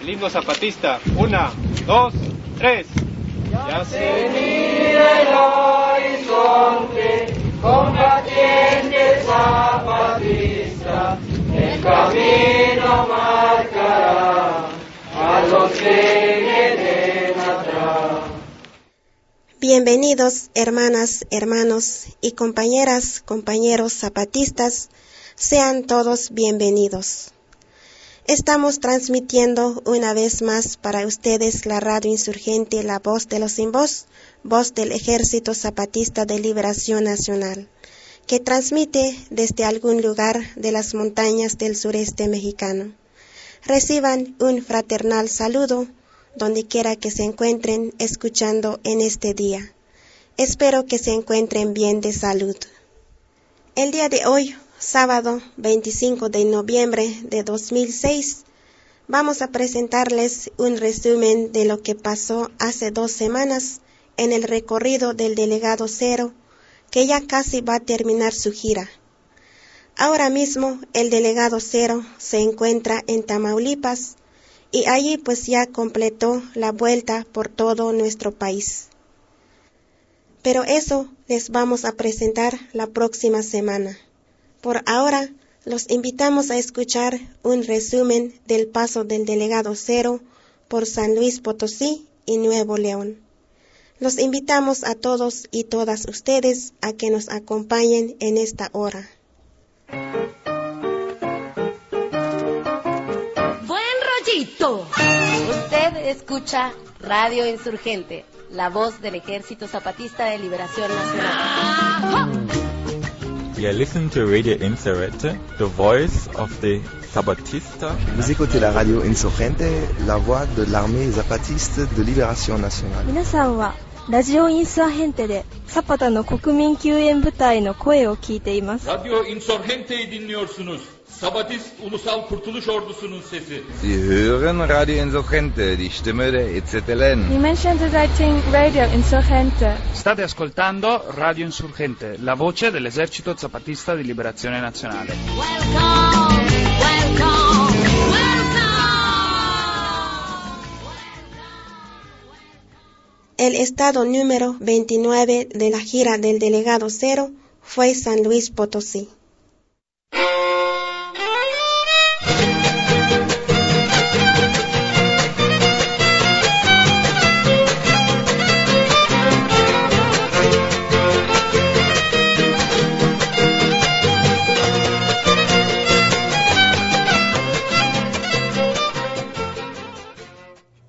el himno zapatista. Una, dos, tres. Ya se mira el horizonte, combatiente zapatista, el camino marcará a los que vienen atrás. Bienvenidos, hermanas, hermanos y compañeras, compañeros zapatistas, sean todos bienvenidos. Estamos transmitiendo una vez más para ustedes la radio insurgente La Voz de los Sin Voz, voz del Ejército Zapatista de Liberación Nacional, que transmite desde algún lugar de las montañas del sureste mexicano. Reciban un fraternal saludo donde quiera que se encuentren escuchando en este día. Espero que se encuentren bien de salud. El día de hoy sábado 25 de noviembre de 2006, vamos a presentarles un resumen de lo que pasó hace dos semanas en el recorrido del delegado Cero, que ya casi va a terminar su gira. Ahora mismo el delegado Cero se encuentra en Tamaulipas y allí pues ya completó la vuelta por todo nuestro país. Pero eso les vamos a presentar la próxima semana. Por ahora, los invitamos a escuchar un resumen del paso del delegado Cero por San Luis Potosí y Nuevo León. Los invitamos a todos y todas ustedes a que nos acompañen en esta hora. Buen rollito. Usted escucha Radio Insurgente, la voz del Ejército Zapatista de Liberación Nacional. Vous écoutez la radio Insurgente, la voix de l'armée zapatiste de libération nationale. 皆さんはラジオインサーヘンテでサパタの国民救援部隊の声を聞いています。Radyo Insurgente'yi dinliyorsunuz. Sabatist Ulusal Kurtuluş Ordusu'nun sesi. Sie hören Radio Insurgente, die Stimme der EZLN. Die Menschen searching Radio Insurgente. State ascoltando Radio Insurgente, la voce dell'esercito zapatista di liberazione nazionale. Welcome, welcome, El estado número 29 de la gira del delegado Cero fue San Luis Potosí.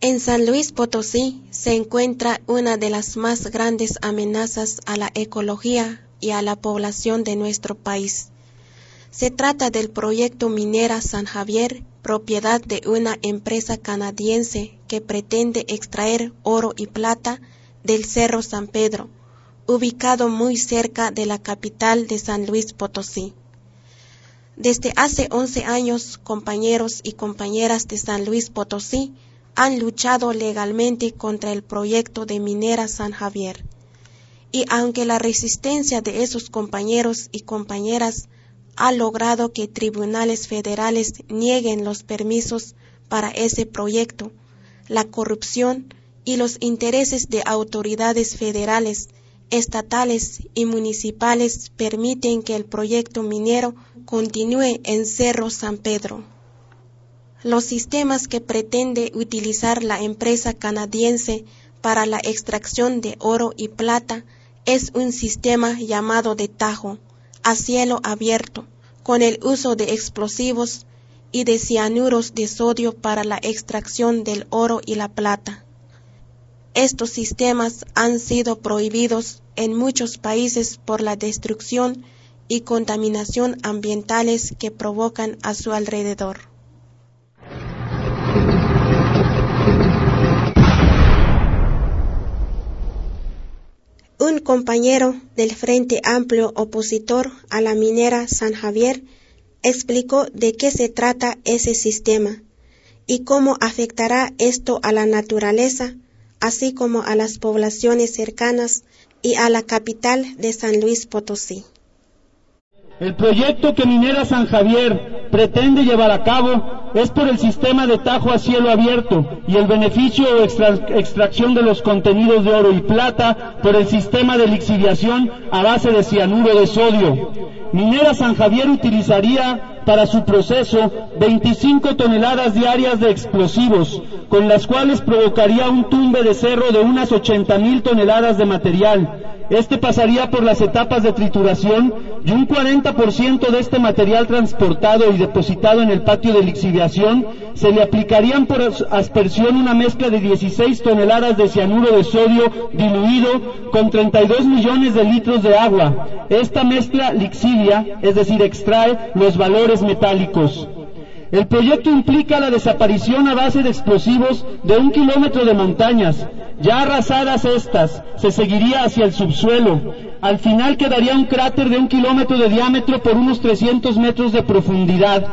En San Luis Potosí se encuentra una de las más grandes amenazas a la ecología y a la población de nuestro país. Se trata del proyecto Minera San Javier, propiedad de una empresa canadiense que pretende extraer oro y plata del Cerro San Pedro, ubicado muy cerca de la capital de San Luis Potosí. Desde hace 11 años, compañeros y compañeras de San Luis Potosí han luchado legalmente contra el proyecto de Minera San Javier. Y aunque la resistencia de esos compañeros y compañeras ha logrado que tribunales federales nieguen los permisos para ese proyecto, la corrupción y los intereses de autoridades federales, estatales y municipales permiten que el proyecto minero continúe en Cerro San Pedro. Los sistemas que pretende utilizar la empresa canadiense para la extracción de oro y plata es un sistema llamado de tajo, a cielo abierto, con el uso de explosivos y de cianuros de sodio para la extracción del oro y la plata. Estos sistemas han sido prohibidos en muchos países por la destrucción y contaminación ambientales que provocan a su alrededor. Un compañero del Frente Amplio opositor a la minera San Javier explicó de qué se trata ese sistema y cómo afectará esto a la naturaleza, así como a las poblaciones cercanas y a la capital de San Luis Potosí. El proyecto que Minera San Javier pretende llevar a cabo es por el sistema de tajo a cielo abierto y el beneficio o extra- extracción de los contenidos de oro y plata por el sistema de lixiviación a base de cianuro de sodio. Minera San Javier utilizaría para su proceso 25 toneladas diarias de explosivos, con las cuales provocaría un tumbe de cerro de unas 80 mil toneladas de material. Este pasaría por las etapas de trituración y un 40% de este material transportado y depositado en el patio de lixiviación se le aplicarían por as- aspersión una mezcla de 16 toneladas de cianuro de sodio diluido con 32 millones de litros de agua. Esta mezcla lixivia, es decir, extrae los valores metálicos. El proyecto implica la desaparición a base de explosivos de un kilómetro de montañas. Ya arrasadas estas, se seguiría hacia el subsuelo. Al final quedaría un cráter de un kilómetro de diámetro por unos 300 metros de profundidad.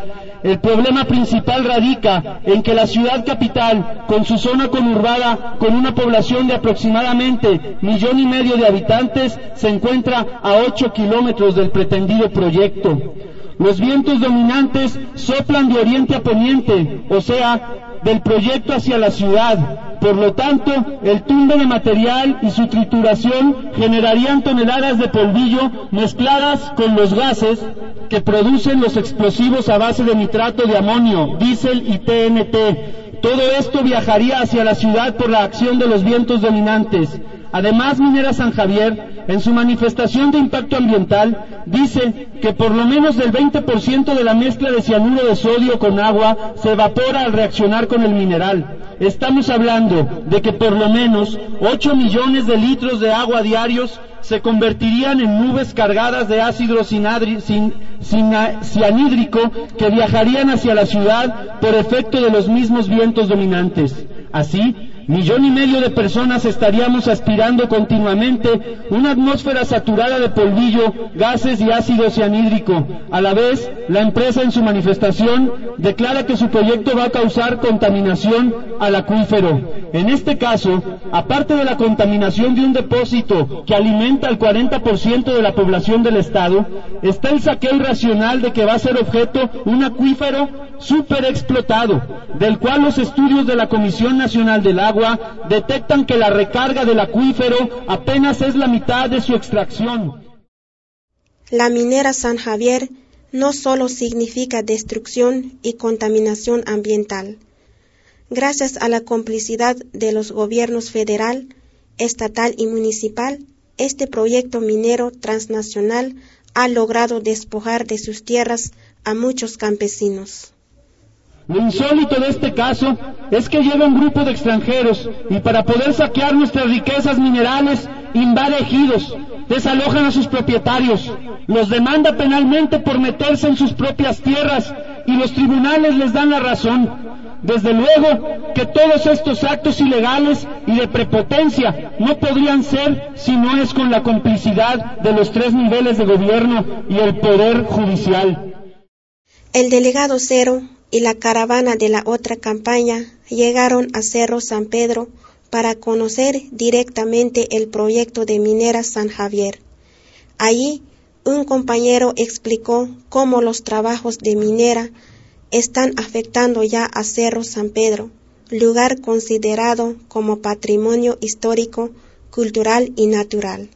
El problema principal radica en que la ciudad capital, con su zona conurbada, con una población de aproximadamente millón y medio de habitantes, se encuentra a 8 kilómetros del pretendido proyecto. Los vientos dominantes soplan de oriente a poniente, o sea, del proyecto hacia la ciudad. Por lo tanto, el tumbe de material y su trituración generarían toneladas de polvillo mezcladas con los gases que producen los explosivos a base de nitrato de amonio, diésel y TNT. Todo esto viajaría hacia la ciudad por la acción de los vientos dominantes. Además, Minera San Javier, en su manifestación de impacto ambiental, dice que por lo menos del 20% de la mezcla de cianuro de sodio con agua se evapora al reaccionar con el mineral. Estamos hablando de que por lo menos 8 millones de litros de agua diarios se convertirían en nubes cargadas de ácido cianhídrico que viajarían hacia la ciudad por efecto de los mismos vientos dominantes. Así, millón y medio de personas estaríamos aspirando continuamente una atmósfera saturada de polvillo, gases y ácido cianhídrico. A la vez, la empresa en su manifestación declara que su proyecto va a causar contaminación al acuífero. En este caso, aparte de la contaminación de un depósito que alimenta al 40% de la población del estado, está el saqueo irracional de que va a ser objeto un acuífero súper explotado, del cual los estudios de la Comisión Nacional del Agua detectan que la recarga del acuífero apenas es la mitad de su extracción. La minera San Javier no solo significa destrucción y contaminación ambiental. Gracias a la complicidad de los gobiernos federal, estatal y municipal, este proyecto minero transnacional ha logrado despojar de sus tierras a muchos campesinos. Lo insólito de este caso es que llega un grupo de extranjeros y para poder saquear nuestras riquezas minerales invade ejidos, desalojan a sus propietarios, los demanda penalmente por meterse en sus propias tierras y los tribunales les dan la razón. Desde luego que todos estos actos ilegales y de prepotencia no podrían ser si no es con la complicidad de los tres niveles de gobierno y el poder judicial. El delegado Cero y la caravana de la otra campaña llegaron a Cerro San Pedro para conocer directamente el proyecto de Minera San Javier. Allí, un compañero explicó cómo los trabajos de minera están afectando ya a Cerro San Pedro, lugar considerado como patrimonio histórico, cultural y natural.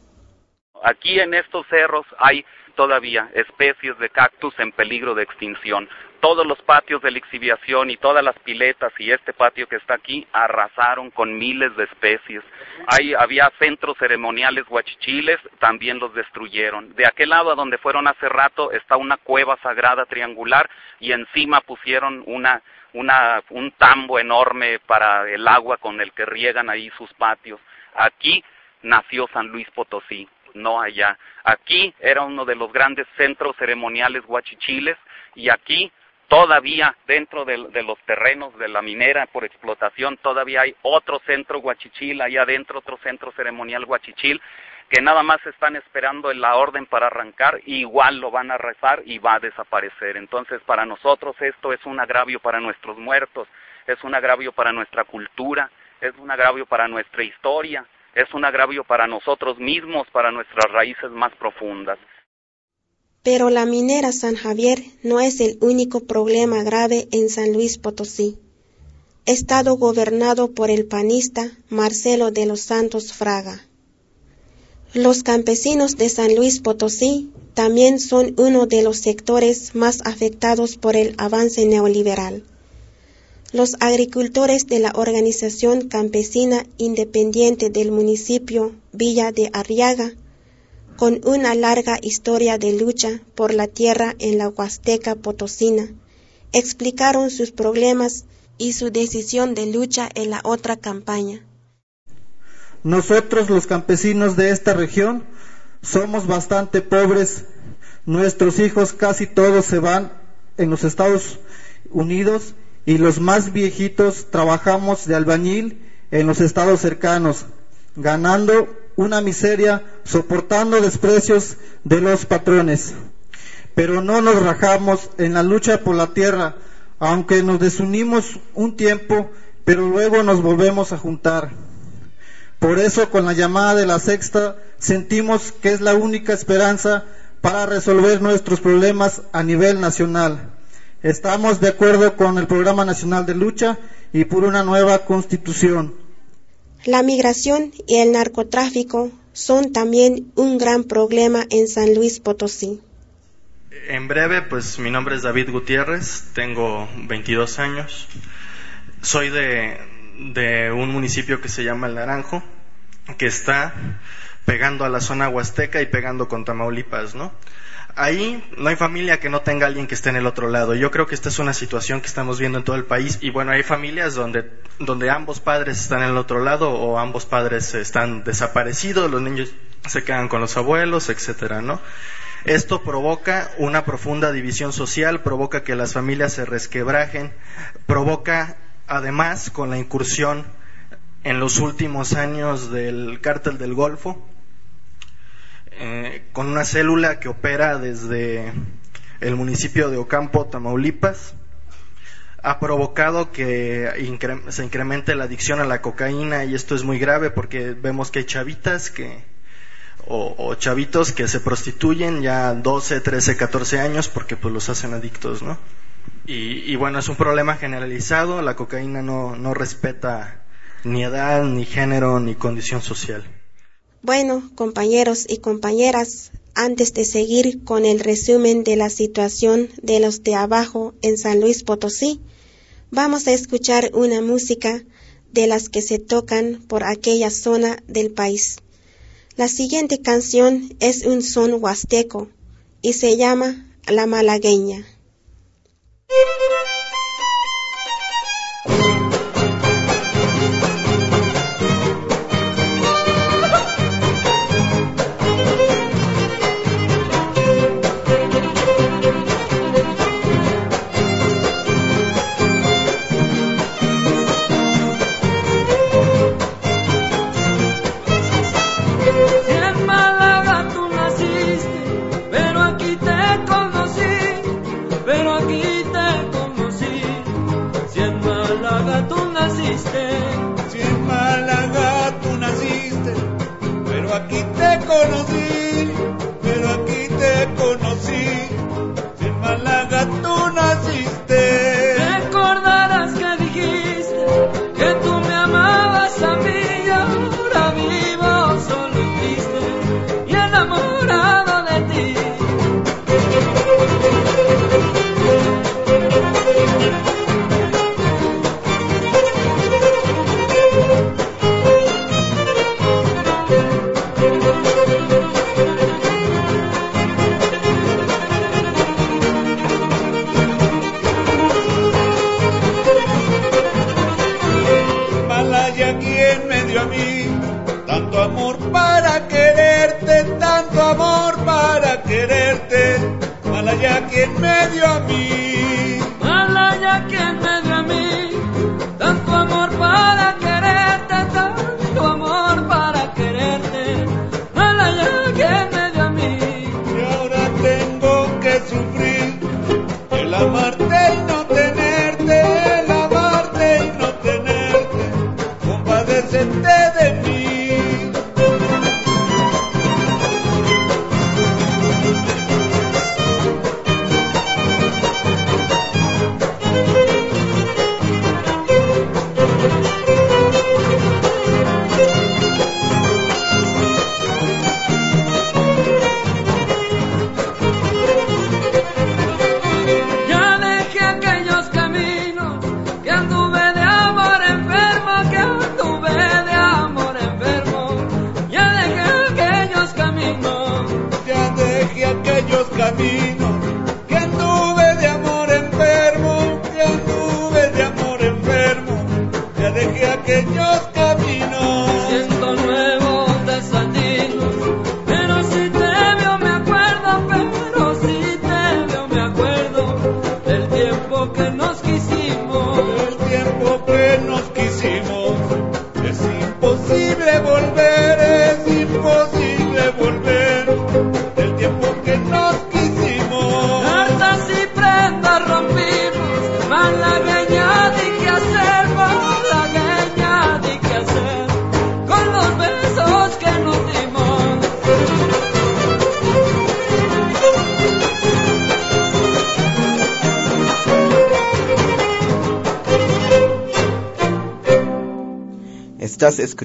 Aquí en estos cerros hay todavía especies de cactus en peligro de extinción. Todos los patios de lixiviación y todas las piletas y este patio que está aquí arrasaron con miles de especies. Hay, había centros ceremoniales guachichiles, también los destruyeron. De aquel lado a donde fueron hace rato está una cueva sagrada triangular y encima pusieron una, una, un tambo enorme para el agua con el que riegan ahí sus patios. Aquí nació San Luis Potosí, no allá. Aquí era uno de los grandes centros ceremoniales guachichiles y aquí todavía dentro de, los terrenos de la minera por explotación todavía hay otro centro guachichil, ahí adentro otro centro ceremonial guachichil que nada más están esperando la orden para arrancar igual lo van a rezar y va a desaparecer. Entonces para nosotros esto es un agravio para nuestros muertos, es un agravio para nuestra cultura, es un agravio para nuestra historia, es un agravio para nosotros mismos, para nuestras raíces más profundas. Pero la minera San Javier no es el único problema grave en San Luis Potosí. Estado gobernado por el panista Marcelo de los Santos Fraga. Los campesinos de San Luis Potosí también son uno de los sectores más afectados por el avance neoliberal. Los agricultores de la Organización Campesina Independiente del municipio Villa de Arriaga, con una larga historia de lucha por la tierra en la Huasteca Potosina, explicaron sus problemas y su decisión de lucha en la otra campaña. Nosotros los campesinos de esta región somos bastante pobres. Nuestros hijos casi todos se van en los Estados Unidos y los más viejitos trabajamos de albañil en los estados cercanos, ganando una miseria, soportando desprecios de los patrones. Pero no nos rajamos en la lucha por la tierra, aunque nos desunimos un tiempo, pero luego nos volvemos a juntar. Por eso con la llamada de la sexta sentimos que es la única esperanza para resolver nuestros problemas a nivel nacional. Estamos de acuerdo con el Programa Nacional de Lucha y por una nueva constitución. La migración y el narcotráfico son también un gran problema en San Luis Potosí. En breve, pues mi nombre es David Gutiérrez, tengo 22 años, soy de, un municipio que se llama El Naranjo, que está pegando a la zona huasteca y pegando con Tamaulipas, ¿no? Ahí no hay familia que no tenga alguien que esté en el otro lado. Yo creo que esta es una situación que estamos viendo en todo el país y bueno, hay familias donde, donde ambos padres están en el otro lado o ambos padres están desaparecidos, los niños se quedan con los abuelos, etcétera, ¿no? Esto provoca una profunda división social, provoca que las familias se resquebrajen, provoca además con la incursión en los últimos años del cártel del Golfo, eh, con una célula que opera desde el municipio de Ocampo, Tamaulipas, ha provocado que se incremente la adicción a la cocaína y esto es muy grave porque vemos que hay chavitas que o, chavitos que se prostituyen ya 12, 13, 14 años porque pues los hacen adictos, ¿no? Y, y bueno, es un problema generalizado, la cocaína no, no respeta ni edad, ni género, ni condición social. Bueno, compañeros y compañeras, antes de seguir con el resumen de la situación de los de abajo en San Luis Potosí, vamos a escuchar una música de las que se tocan por aquella zona del país. La siguiente canción es un son huasteco y se llama La Malagueña.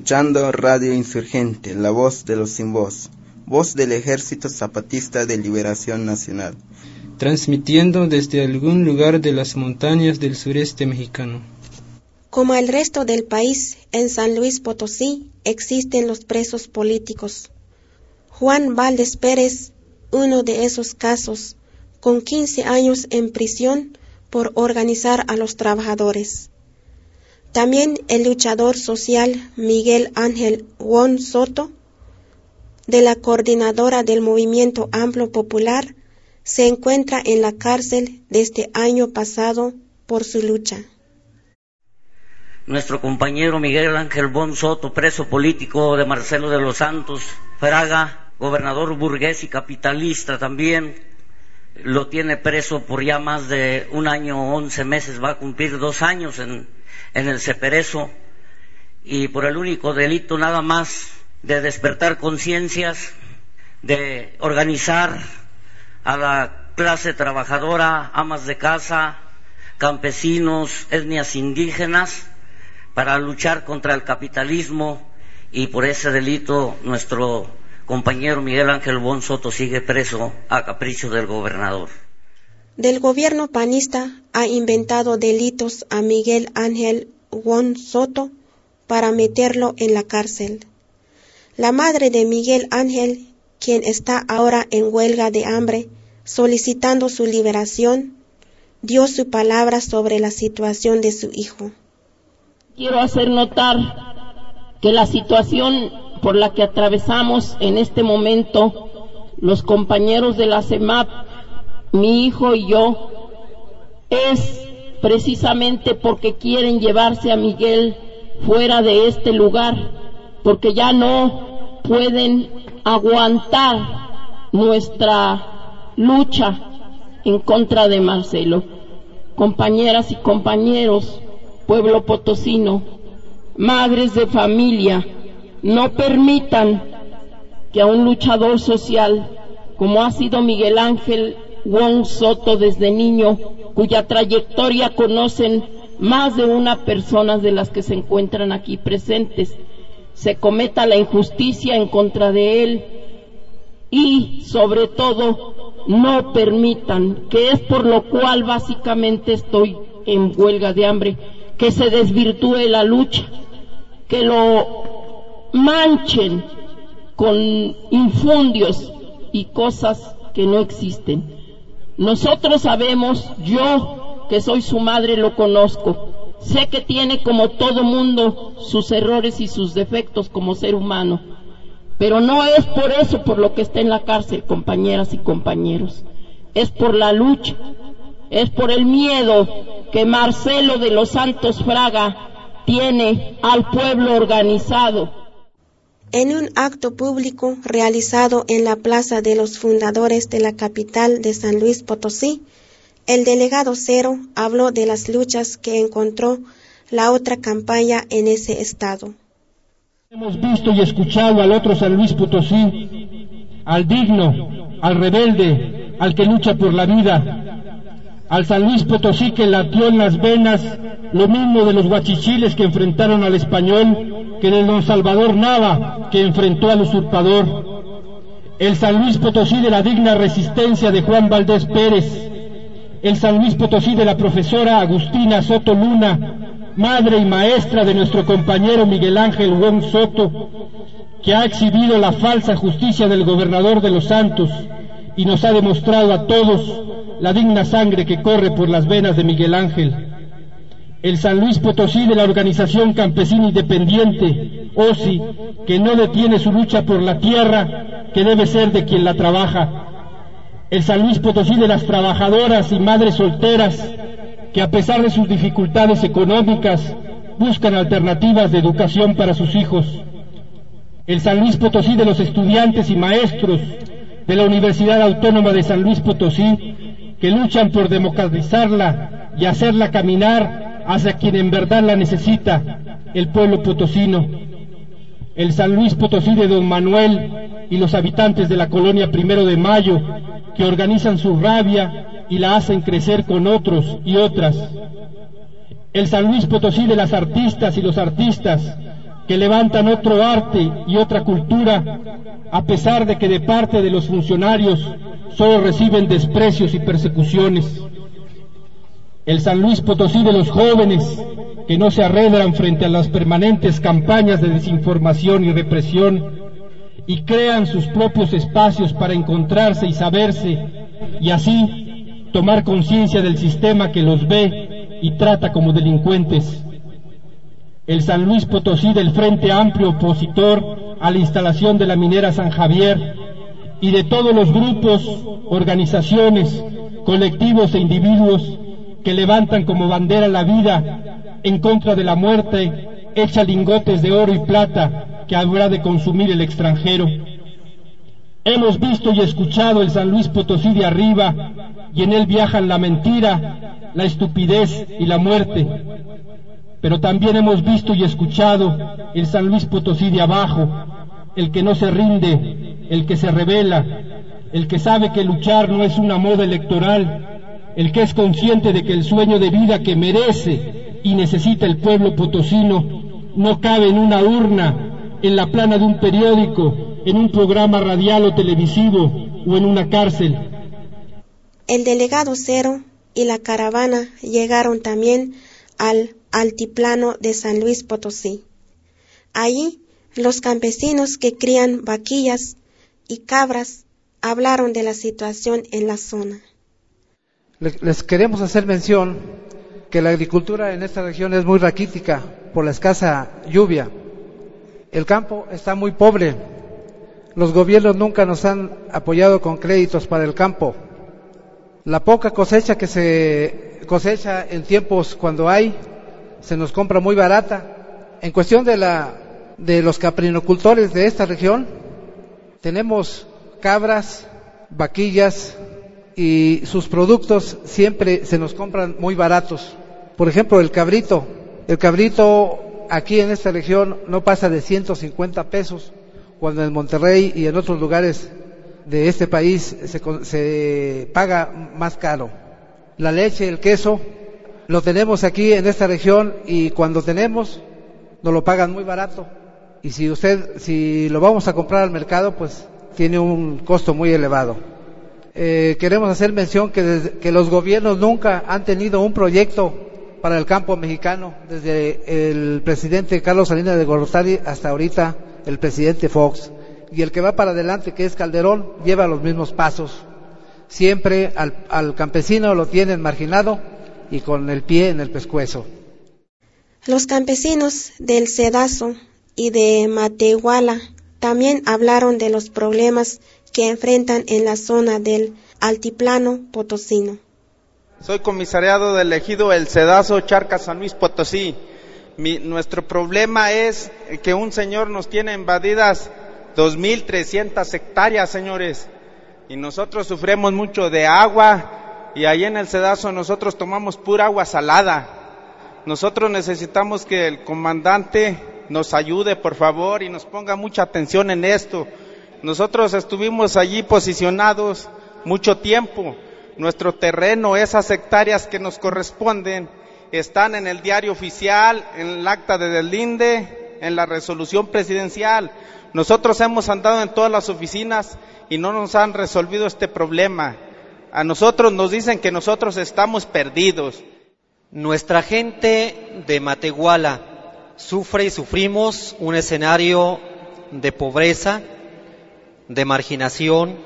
Escuchando Radio Insurgente, la voz de los sin voz, voz del Ejército Zapatista de Liberación Nacional. transmitiendo desde algún lugar de las montañas del sureste mexicano. Como el resto del país, en San Luis Potosí existen los presos políticos. Juan Valdés Pérez, uno de esos casos, con 15 años en prisión por organizar a los trabajadores. También el luchador social Miguel Ángel Won Soto, de la coordinadora del Movimiento Amplio Popular, se encuentra en la cárcel desde año pasado por su lucha. Nuestro compañero Miguel Ángel Bon Soto, preso político de Marcelo de los Santos, Fraga, gobernador burgués y capitalista también, lo tiene preso por ya más de un año, once meses, va a cumplir dos años en, en el Ceperezo, y por el único delito nada más de despertar conciencias, de organizar a la clase trabajadora, amas de casa, campesinos, etnias indígenas, para luchar contra el capitalismo y por ese delito nuestro compañero Miguel Ángel Bon Soto sigue preso a capricho del gobernador. Del gobierno panista ha inventado delitos a Miguel Ángel Won Soto para meterlo en la cárcel. La madre de Miguel Ángel, quien está ahora en huelga de hambre, solicitando su liberación, dio su palabra sobre la situación de su hijo. Quiero hacer notar que la situación por la que atravesamos en este momento los compañeros de la CEMAP, mi hijo y yo, es precisamente porque quieren llevarse a Miguel fuera de este lugar, porque ya no pueden aguantar nuestra lucha en contra de Marcelo. Compañeras y compañeros, pueblo potosino, madres de familia, no permitan que a un luchador social como ha sido Miguel Ángel Wong Soto desde niño, cuya trayectoria conocen más de una persona de las que se encuentran aquí presentes, se cometa la injusticia en contra de él y sobre todo no permitan, que es por lo cual básicamente estoy en huelga de hambre, que se desvirtúe la lucha, que lo manchen con infundios y cosas que no existen. Nosotros sabemos, yo que soy su madre lo conozco, sé que tiene como todo mundo sus errores y sus defectos como ser humano, pero no es por eso por lo que está en la cárcel, compañeras y compañeros, es por la lucha, es por el miedo que Marcelo de los Santos Fraga tiene al pueblo organizado. En un acto público realizado en la Plaza de los Fundadores de la capital de San Luis Potosí, el delegado Cero habló de las luchas que encontró la otra campaña en ese estado. Hemos visto y escuchado al otro San Luis Potosí, al digno, al rebelde, al que lucha por la vida, al San Luis Potosí que latió en las venas lo mismo de los guachichiles que enfrentaron al español que del don Salvador Nava que enfrentó al usurpador. El San Luis Potosí de la digna resistencia de Juan Valdés Pérez. El San Luis Potosí de la profesora Agustina Soto Luna, madre y maestra de nuestro compañero Miguel Ángel Wong Soto, que ha exhibido la falsa justicia del gobernador de los Santos y nos ha demostrado a todos la digna sangre que corre por las venas de Miguel Ángel. el San Luis Potosí de la Organización Campesina Independiente, OSI, que no detiene su lucha por la tierra, que debe ser de quien la trabaja, el San Luis Potosí de las trabajadoras y madres solteras, que a pesar de sus dificultades económicas, buscan alternativas de educación para sus hijos, el San Luis Potosí de los estudiantes y maestros de la Universidad Autónoma de San Luis Potosí, que luchan por democratizarla y hacerla caminar hacia quien en verdad la necesita, el pueblo potosino. El San Luis Potosí de Don Manuel y los habitantes de la colonia Primero de Mayo, que organizan su rabia y la hacen crecer con otros y otras. El San Luis Potosí de las artistas y los artistas, que levantan otro arte y otra cultura, a pesar de que de parte de los funcionarios solo reciben desprecios y persecuciones. El San Luis Potosí de los jóvenes, que no se arredran frente a las permanentes campañas de desinformación y represión, y crean sus propios espacios para encontrarse y saberse, y así tomar conciencia del sistema que los ve y trata como delincuentes el San Luis Potosí del Frente Amplio opositor a la instalación de la minera San Javier y de todos los grupos, organizaciones, colectivos e individuos que levantan como bandera la vida en contra de la muerte hecha lingotes de oro y plata que habrá de consumir el extranjero. Hemos visto y escuchado el San Luis Potosí de arriba y en él viajan la mentira, la estupidez y la muerte pero también hemos visto y escuchado el San Luis Potosí de abajo, el que no se rinde, el que se revela, el que sabe que luchar no es una moda electoral, el que es consciente de que el sueño de vida que merece y necesita el pueblo potosino no cabe en una urna, en la plana de un periódico, en un programa radial o televisivo o en una cárcel. El delegado Cero y la caravana llegaron también al altiplano de San Luis Potosí. Allí los campesinos que crían vaquillas y cabras hablaron de la situación en la zona. Les queremos hacer mención que la agricultura en esta región es muy raquítica por la escasa lluvia. El campo está muy pobre. Los gobiernos nunca nos han apoyado con créditos para el campo. La poca cosecha que se cosecha en tiempos cuando hay se nos compra muy barata. En cuestión de, la, de los caprinocultores de esta región, tenemos cabras, vaquillas y sus productos siempre se nos compran muy baratos. Por ejemplo, el cabrito. El cabrito aquí en esta región no pasa de 150 pesos, cuando en Monterrey y en otros lugares de este país se, se paga más caro. La leche, el queso, lo tenemos aquí en esta región y cuando tenemos nos lo pagan muy barato. Y si usted, si lo vamos a comprar al mercado, pues tiene un costo muy elevado. Eh, queremos hacer mención que, que los gobiernos nunca han tenido un proyecto para el campo mexicano, desde el presidente Carlos Salinas de Gortari hasta ahorita el presidente Fox. Y el que va para adelante, que es Calderón, lleva los mismos pasos. Siempre al campesino lo tienen marginado y con el pie en el pescuezo. Los campesinos del Cedazo y de Matehuala también hablaron de los problemas que enfrentan en la zona del altiplano potosino. Soy comisariado del ejido El Cedazo, Charca, San Luis Potosí. nuestro problema es que un señor nos tiene invadidas 2.300 hectáreas, señores, y nosotros sufrimos mucho de agua, y ahí en el sedazo nosotros tomamos pura agua salada. Nosotros necesitamos que el comandante nos ayude, por favor, y nos ponga mucha atención en esto. Nosotros estuvimos allí posicionados mucho tiempo. Nuestro terreno, esas hectáreas que nos corresponden, están en el diario oficial, en el acta de deslinde, en la resolución presidencial. Nosotros hemos andado en todas las oficinas y no nos han resolvido este problema. A nosotros nos dicen que nosotros estamos perdidos. Nuestra gente de Matehuala sufre y sufrimos un escenario de pobreza, de marginación,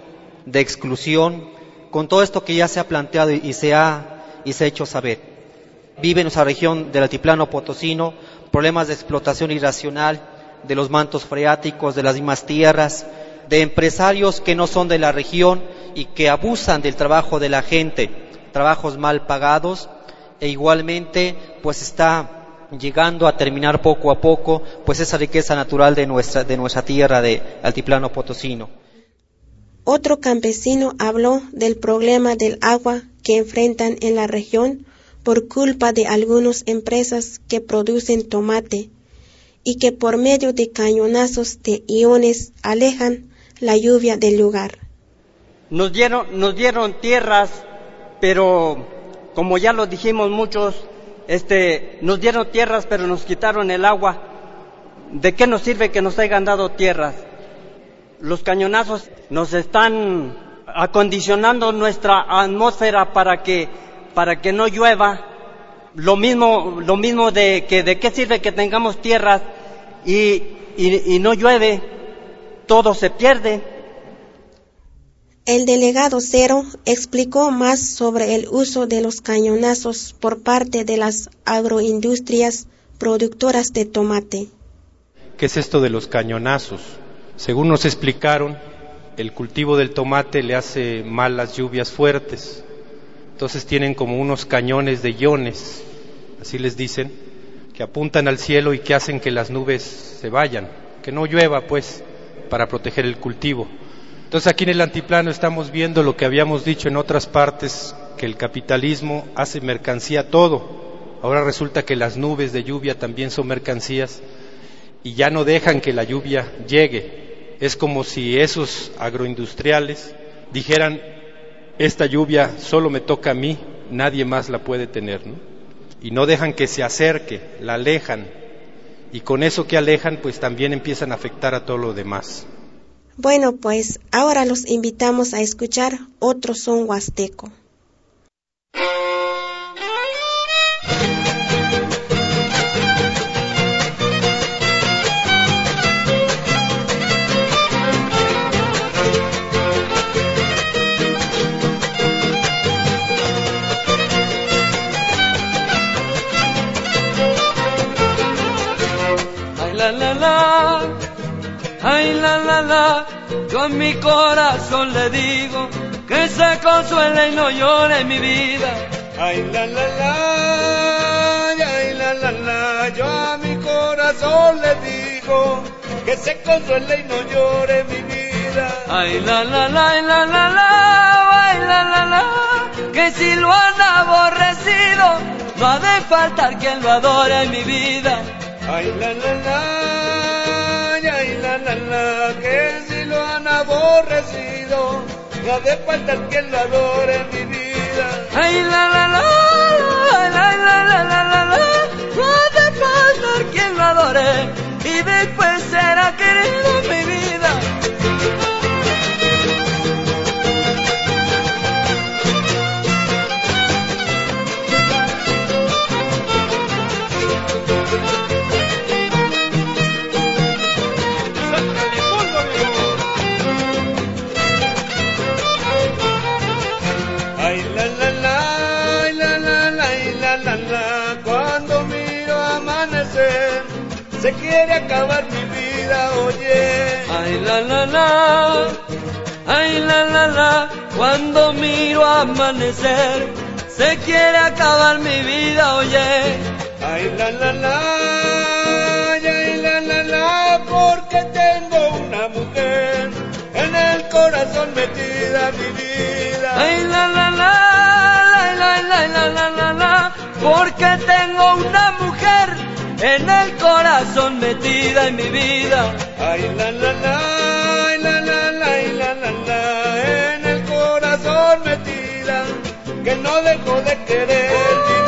de exclusión, con todo esto que ya se ha planteado y se ha, y se ha hecho saber. vive en nuestra región del altiplano potosino, problemas de explotación irracional de los mantos freáticos, de las mismas tierras, de empresarios que no son de la región y que abusan del trabajo de la gente, trabajos mal pagados e igualmente pues está llegando a terminar poco a poco pues esa riqueza natural de nuestra, de nuestra tierra de altiplano potosino. Otro campesino habló del problema del agua que enfrentan en la región por culpa de algunas empresas que producen tomate y que por medio de cañonazos de iones alejan la lluvia del lugar. Nos dieron, nos dieron tierras, pero como ya lo dijimos muchos, este, nos dieron tierras, pero nos quitaron el agua. ¿De qué nos sirve que nos hayan dado tierras? Los cañonazos nos están acondicionando nuestra atmósfera para que, para que no llueva. Lo mismo, lo mismo de que de qué sirve que tengamos tierras y, y, y no llueve, todo se pierde. El delegado Cero explicó más sobre el uso de los cañonazos por parte de las agroindustrias productoras de tomate. ¿Qué es esto de los cañonazos? Según nos explicaron, el cultivo del tomate le hace mal las lluvias fuertes. Entonces tienen como unos cañones de iones, así les dicen, que apuntan al cielo y que hacen que las nubes se vayan, que no llueva pues para proteger el cultivo. Entonces aquí en el antiplano estamos viendo lo que habíamos dicho en otras partes, que el capitalismo hace mercancía todo. Ahora resulta que las nubes de lluvia también son mercancías y ya no dejan que la lluvia llegue. Es como si esos agroindustriales dijeran, esta lluvia solo me toca a mí, nadie más la puede tener. ¿no? Y no dejan que se acerque, la alejan. Y con eso que alejan, pues también empiezan a afectar a todo lo demás. Bueno, pues ahora los invitamos a escuchar otro son huasteco. Yo en mi corazón le digo que se consuele y no llore mi vida. Ay la la la, ay la la la, yo a mi corazón le digo que se consuele y no llore mi vida. Ay la la la, ay la la la, ay la la la, que si lo han aborrecido, no ha de faltar quien lo adore en mi vida. Ay la la la, de faltar quien lo adore en mi vida. Ay la la la, la la la la la la, no ha de faltar quien lo adore y después será querido mi vida. Ay la la la, ay la la la, cuando miro amanecer, se quiere acabar mi vida, oye. Ay la la la, ay la la la, porque tengo una mujer en el corazón metida mi vida. Ay la la la, la la la la la la la, porque tengo una mujer en el corazón metida en mi vida. Ay la la la, ay la la la, ay la la la, en el corazón metida, que no dejo de querer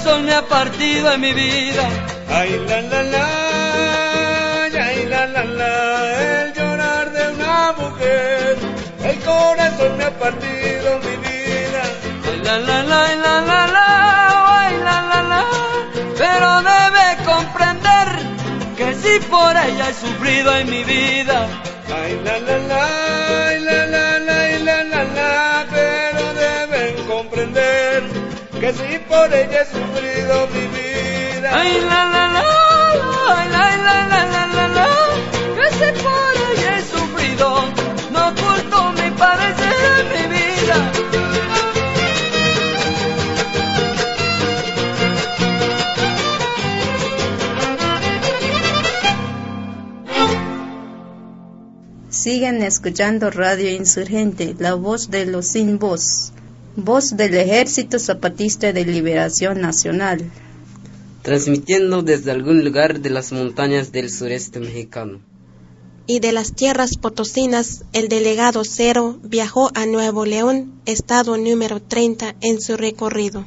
corazón me ha partido en mi vida. Ay la la la, ay la la la, el llorar de una mujer, el corazón me ha partido en mi vida. Ay la la la, ay la la la, ay la la la, pero debe comprender que si por ella he sufrido en mi vida. Ay la la la, ay la la la, ay la la la, pero deben comprender que si por ella he sufrido mi vida. Ay la la la, ay la la la la la la, que si por ella he sufrido, no oculto mi parecer en mi vida. Siguen escuchando Radio Insurgente, la voz de los sin voz, voz del Ejército Zapatista de Liberación Nacional. transmitiendo desde algún lugar de las montañas del sureste mexicano. Y de las tierras potosinas, el delegado Cero viajó a Nuevo León, estado número 30 en su recorrido.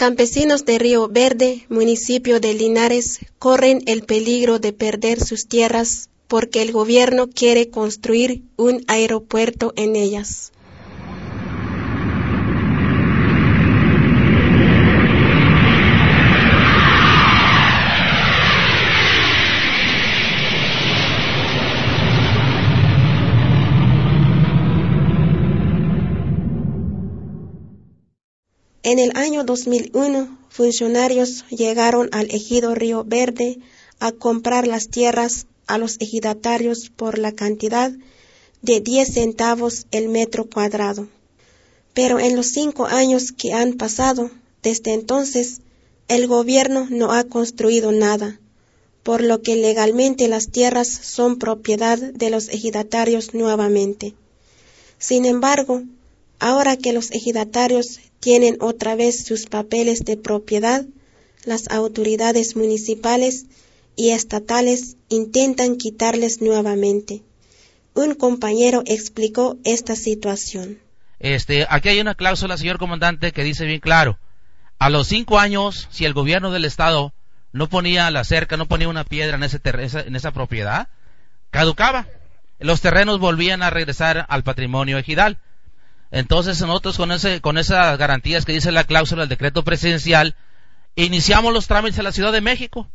Campesinos de Río Verde, municipio de Linares, corren el peligro de perder sus tierras porque el gobierno quiere construir un aeropuerto en ellas. En el año 2001, funcionarios llegaron al ejido Río Verde a comprar las tierras a los ejidatarios por la cantidad de 10 centavos el metro cuadrado. Pero en los cinco años que han pasado desde entonces, el gobierno no ha construido nada, por lo que legalmente las tierras son propiedad de los ejidatarios nuevamente. Sin embargo, ahora que los ejidatarios tienen otra vez sus papeles de propiedad, las autoridades municipales y estatales intentan quitarles nuevamente. Un compañero explicó esta situación. Este, aquí hay una cláusula, señor comandante, que dice bien claro. A los cinco años, si el gobierno del estado no ponía la cerca, no ponía una piedra en, ese esa, en esa propiedad, caducaba. Los terrenos volvían a regresar al patrimonio ejidal. Entonces nosotros con, ese, con esas garantías que dice la cláusula del decreto presidencial, iniciamos los trámites en la Ciudad de México.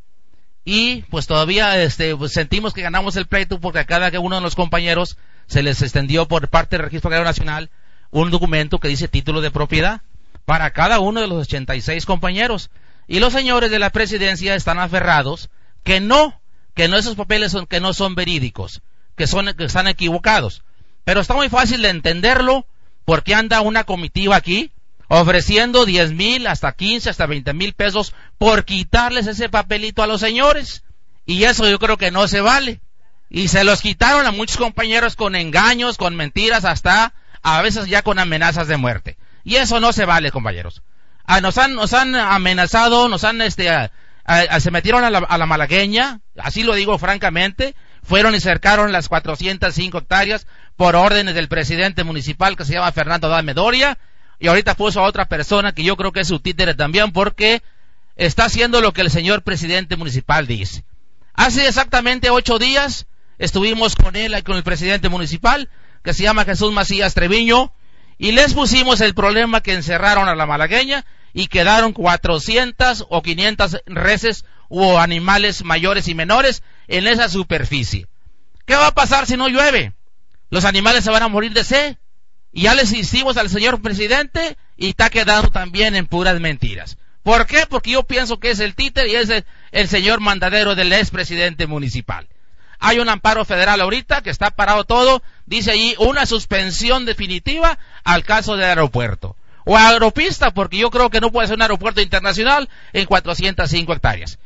Y pues todavía este, pues, sentimos que ganamos el pleito porque a cada uno de los compañeros se les extendió por parte del Registro Agrario Nacional un documento que dice título de propiedad para cada uno de los 86 compañeros. Y los señores de la presidencia están aferrados que no, que no esos papeles son, que no son verídicos, que son, que están equivocados. Pero está muy fácil de entenderlo porque anda una comitiva aquí ofreciendo 10 mil hasta 15 hasta 20 mil pesos por quitarles ese papelito a los señores. Y eso yo creo que no se vale. Y se los quitaron a muchos compañeros con engaños, con mentiras, hasta a veces ya con amenazas de muerte. Y eso no se vale, compañeros. Ah, nos han, nos han amenazado, nos han, este, se metieron a la, a la malagueña, así lo digo francamente, fueron y cercaron las 405 hectáreas por órdenes del presidente municipal que se llama Fernando Dame Doria, y ahorita puso a otra persona que yo creo que es su títere también porque está haciendo lo que el señor presidente municipal dice. Hace exactamente ocho días estuvimos con él y con el presidente municipal, que se llama Jesús Macías Treviño, y les pusimos el problema que encerraron a la malagueña y quedaron 400 o 500 reses o animales mayores y menores en esa superficie. ¿Qué va a pasar si no llueve? Los animales se van a morir de sed. Y ya les hicimos al señor presidente y está quedando también en puras mentiras. ¿Por qué? Porque yo pienso que es el títer y es el, señor mandadero del expresidente municipal. Hay un amparo federal ahorita que está parado todo, dice allí una suspensión definitiva al caso del aeropuerto. O aeropista, porque yo creo que no puede ser un aeropuerto internacional en 405 hectáreas.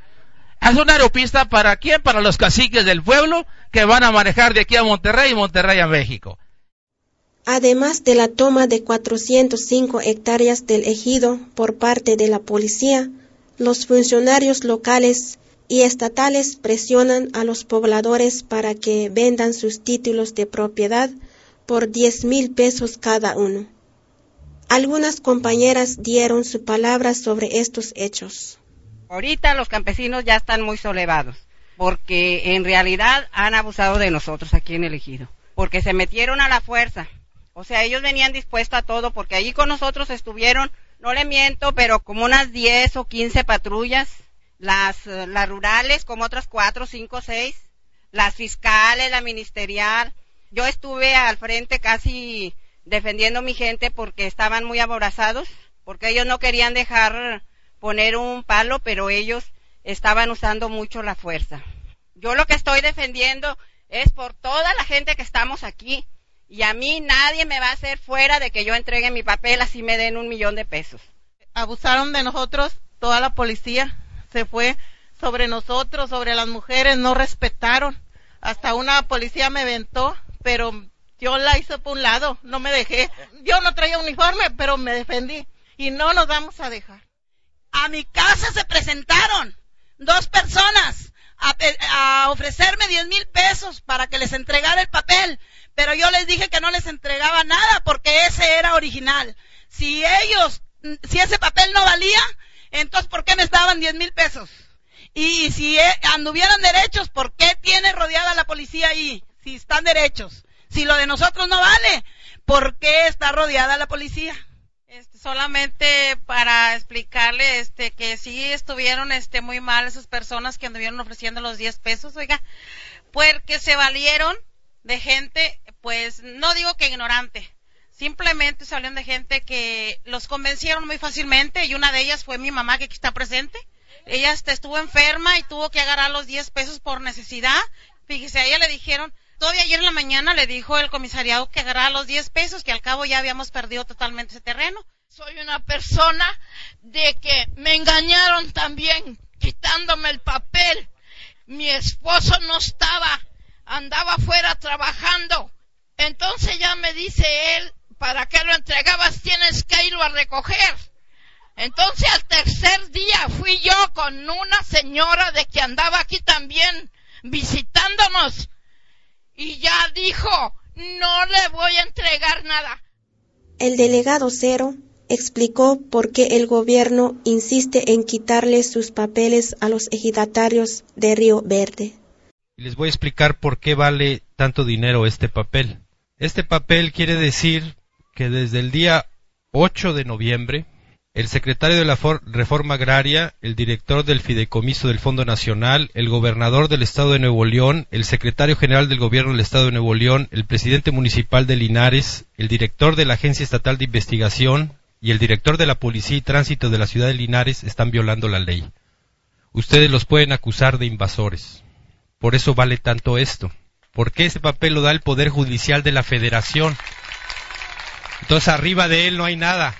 Es una aeropista para quién? Para los caciques del pueblo que van a manejar de aquí a Monterrey y Monterrey a México. Además de la toma de 405 hectáreas del ejido por parte de la policía, los funcionarios locales y estatales presionan a los pobladores para que vendan sus títulos de propiedad por 10 mil pesos cada uno. Algunas compañeras dieron su palabra sobre estos hechos. Ahorita los campesinos ya están muy solevados, porque en realidad han abusado de nosotros aquí en el ejido, porque se metieron a la fuerza. O sea, ellos venían dispuestos a todo, porque allí con nosotros estuvieron, no le miento, pero como unas 10 o 15 patrullas, las, las rurales, como otras 4, 5, 6, las fiscales, la ministerial. Yo estuve al frente casi defendiendo a mi gente porque estaban muy aborazados, porque ellos no querían dejar poner un palo, pero ellos estaban usando mucho la fuerza. Yo lo que estoy defendiendo es por toda la gente que estamos aquí y a mí nadie me va a hacer fuera de que yo entregue mi papel así me den un millón de pesos. Abusaron de nosotros toda la policía, se fue sobre nosotros, sobre las mujeres, no respetaron. Hasta una policía me ventó, pero yo la hice por un lado, no me dejé. Yo no traía uniforme, pero me defendí. Y no nos vamos a dejar. A mi casa se presentaron dos personas a, ofrecerme 10 mil pesos para que les entregara el papel, pero yo les dije que no les entregaba nada porque ese era original. Si ellos, si ese papel no valía, entonces ¿por qué me estaban 10 mil pesos? Y si eh, anduvieran derechos, ¿por qué tiene rodeada la policía ahí? Si están derechos. Si lo de nosotros no vale, ¿por qué está rodeada la policía? Solamente para explicarle este que sí estuvieron este muy mal esas personas que anduvieron ofreciendo los 10 pesos, oiga, porque se valieron de gente, pues no digo que ignorante, simplemente salieron de gente que los convencieron muy fácilmente y una de ellas fue mi mamá que aquí está presente. Ella estuvo enferma y tuvo que agarrar los 10 pesos por necesidad. Fíjese, a ella le dijeron, Todavía ayer en la mañana le dijo el comisariado que agarrara los 10 pesos, que al cabo ya habíamos perdido totalmente ese terreno. Soy una persona de que me engañaron también, quitándome el papel. Mi esposo no estaba, andaba afuera trabajando. Entonces ya me dice él, ¿para qué lo entregabas? Tienes que irlo a recoger. Entonces al tercer día fui yo con una señora de que andaba aquí también visitándonos y ya dijo, no le voy a entregar nada. El delegado Cero explicó por qué el gobierno insiste en quitarle sus papeles a los ejidatarios de Río Verde. Les voy a explicar por qué vale tanto dinero este papel. Este papel quiere decir que desde el día 8 de noviembre el secretario de la Reforma Agraria, el director del Fideicomiso del Fondo Nacional, el gobernador del Estado de Nuevo León, el secretario general del Gobierno del Estado de Nuevo León, el presidente municipal de Linares, el director de la Agencia Estatal de Investigación y el director de la Policía y Tránsito de la ciudad de Linares están violando la ley. Ustedes los pueden acusar de invasores. Por eso vale tanto esto. Porque ese papel lo da el Poder Judicial de la Federación. Entonces arriba de él no hay nada.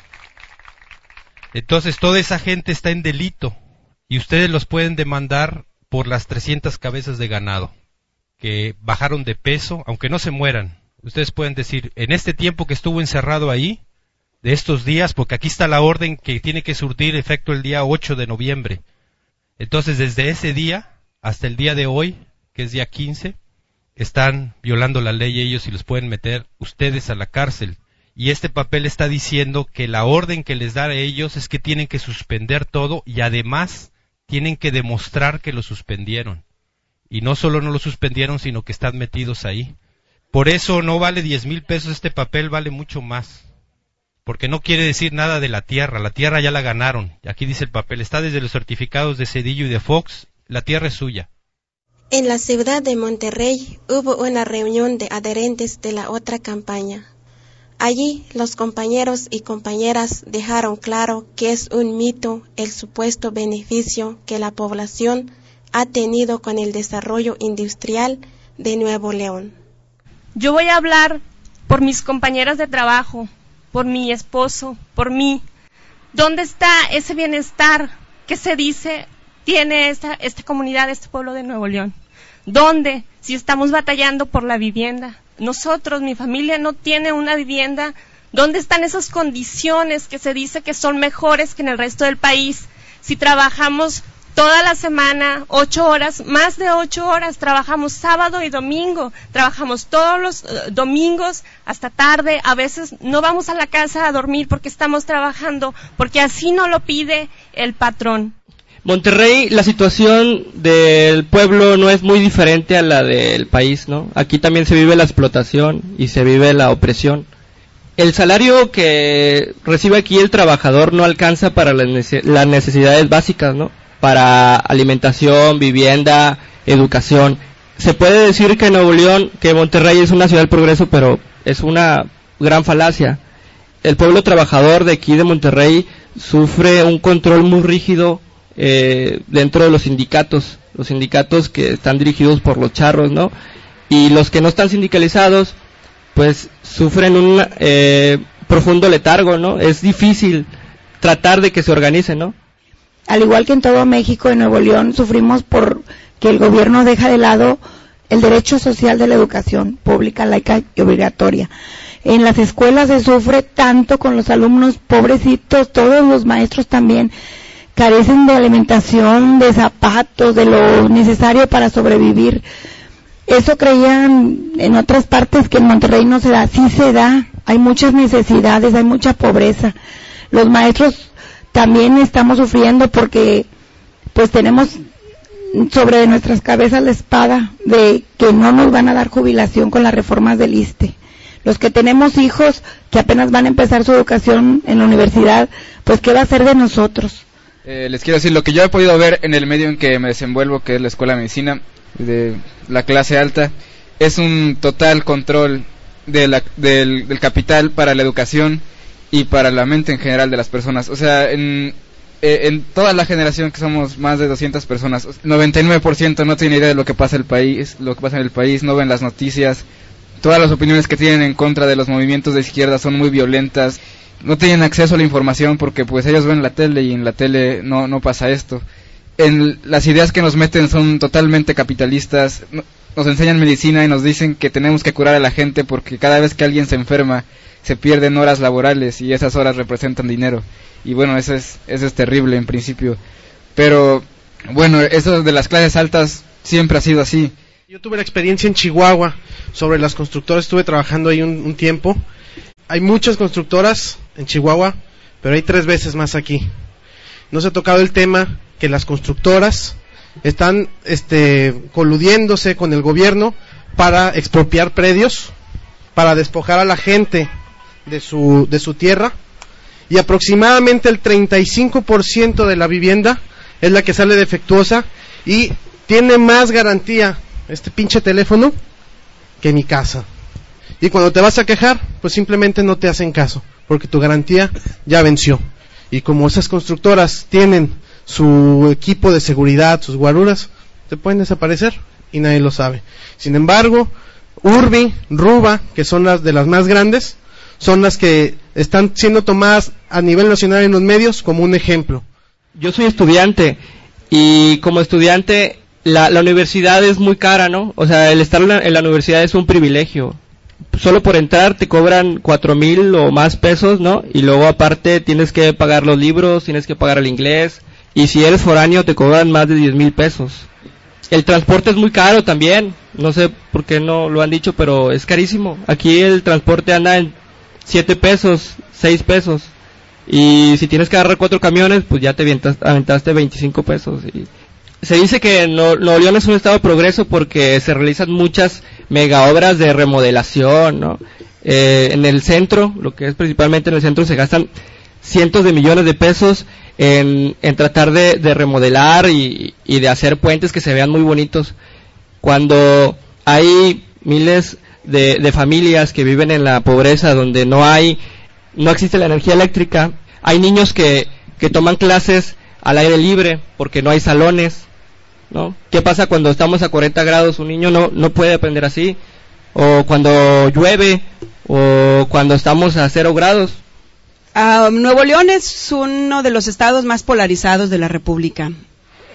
Entonces toda esa gente está en delito y ustedes los pueden demandar por las 300 cabezas de ganado que bajaron de peso, aunque no se mueran. Ustedes pueden decir, en este tiempo que estuvo encerrado ahí, de estos días, porque aquí está la orden que tiene que surtir efecto el día 8 de noviembre. Entonces, desde ese día hasta el día de hoy, que es día 15, están violando la ley ellos y los pueden meter ustedes a la cárcel y este papel está diciendo que la orden que les da a ellos es que tienen que suspender todo y además tienen que demostrar que lo suspendieron. Y no solo no lo suspendieron, sino que están metidos ahí. Por eso no vale diez mil pesos, este papel vale mucho más. Porque no quiere decir nada de la tierra, la tierra ya la ganaron. Aquí dice el papel, está desde los certificados de Cedillo y de Fox, la tierra es suya. En la ciudad de Monterrey hubo una reunión de adherentes de la otra campaña. Allí los compañeros y compañeras dejaron claro que es un mito el supuesto beneficio que la población ha tenido con el desarrollo industrial de Nuevo León. Yo voy a hablar por mis compañeras de trabajo, por mi esposo, por mí. ¿Dónde está ese bienestar que se dice tiene esta, esta comunidad, este pueblo de Nuevo León? ¿Dónde? Si estamos batallando por la vivienda. Nosotros, mi familia no tiene una vivienda. ¿Dónde están esas condiciones que se dice que son mejores que en el resto del país? Si trabajamos toda la semana, ocho horas, más de ocho horas, trabajamos sábado y domingo, trabajamos todos los eh, domingos hasta tarde, a veces no vamos a la casa a dormir porque estamos trabajando, porque así no lo pide el patrón. Monterrey, la situación del pueblo no es muy diferente a la del país, ¿no? Aquí también se vive la explotación y se vive la opresión. El salario que recibe aquí el trabajador no alcanza para las necesidades básicas, ¿no? Para alimentación, vivienda, educación. Se puede decir que Nuevo León, que Monterrey es una ciudad del progreso, pero es una gran falacia. El pueblo trabajador de aquí de Monterrey sufre un control muy rígido eh, dentro de los sindicatos, los sindicatos que están dirigidos por los charros, ¿no? Y los que no están sindicalizados, pues sufren un eh, profundo letargo, ¿no? Es difícil tratar de que se organicen, ¿no? Al igual que en todo México, en Nuevo León, sufrimos por que el gobierno deja de lado el derecho social de la educación pública, laica y obligatoria. En las escuelas se sufre tanto con los alumnos pobrecitos, todos los maestros también carecen de alimentación, de zapatos, de lo necesario para sobrevivir. Eso creían en otras partes que en Monterrey no se da, sí se da, hay muchas necesidades, hay mucha pobreza. Los maestros también estamos sufriendo porque pues tenemos sobre nuestras cabezas la espada de que no nos van a dar jubilación con las reformas del ISTE. Los que tenemos hijos que apenas van a empezar su educación en la universidad, pues ¿qué va a ser de nosotros? Eh, les quiero decir lo que yo he podido ver en el medio en que me desenvuelvo, que es la Escuela de Medicina de la clase alta, es un total control de del, capital para la educación y para la mente en general de las personas. O sea, en, eh, en toda la generación que somos más de 200 personas, 99% no tiene idea de lo que pasa en el país, lo que pasa en el país, no ven las noticias. Todas las opiniones que tienen en contra de los movimientos de izquierda son muy violentas no tienen acceso a la información porque pues ellos ven la tele y en la tele no, no pasa esto. Las ideas que nos meten son totalmente capitalistas, nos enseñan medicina y nos dicen que tenemos que curar a la gente porque cada vez que alguien se enferma se pierden horas laborales y esas horas representan dinero. Y bueno, eso es, eso es terrible en principio. Pero bueno, eso de las clases altas siempre ha sido así. Yo tuve la experiencia en Chihuahua sobre las constructoras, estuve trabajando ahí un tiempo. Hay muchas constructoras en Chihuahua, pero hay tres veces más aquí. No se ha tocado el tema que las constructoras están este, coludiéndose con el gobierno para expropiar predios, para despojar a la gente de su, de su tierra, y aproximadamente el 35% de la vivienda es la que sale defectuosa y tiene más garantía este pinche teléfono que mi casa. Y cuando te vas a quejar, pues simplemente no te hacen caso porque tu garantía ya venció. Y como esas constructoras tienen su equipo de seguridad, sus guaruras, te pueden desaparecer y nadie lo sabe. Sin embargo, Urbi, Ruba, que son las de las más grandes, son las que están siendo tomadas a nivel nacional en los medios como un ejemplo. Yo soy estudiante y como estudiante la, universidad es muy cara, ¿no? O sea, el estar en la universidad es un privilegio solo por entrar te cobran cuatro mil o más pesos, ¿no? Y luego aparte tienes que pagar los libros, tienes que pagar el inglés, y si eres foráneo te cobran más de diez mil pesos. El transporte es muy caro también, no sé por qué no lo han dicho, pero es carísimo. Aquí el transporte anda en siete pesos, seis pesos. Y si tienes que agarrar cuatro camiones, pues ya te aventaste 25 pesos. Y se dice que Nuevo León es un estado de progreso porque se realizan muchas mega obras de remodelación, ¿no? Eh, en el centro, lo que es principalmente en el centro, se gastan cientos de millones de pesos en, tratar de, remodelar y, de hacer puentes que se vean muy bonitos. Cuando hay miles de, familias que viven en la pobreza, donde no hay, no existe la energía eléctrica. Hay niños que, que toman clases al aire libre porque no hay salones, ¿no? ¿Qué pasa cuando estamos a 40 grados? Un niño no, no puede aprender así. O cuando llueve, o cuando estamos a cero grados. Ah, Nuevo León es uno de los estados más polarizados de la República.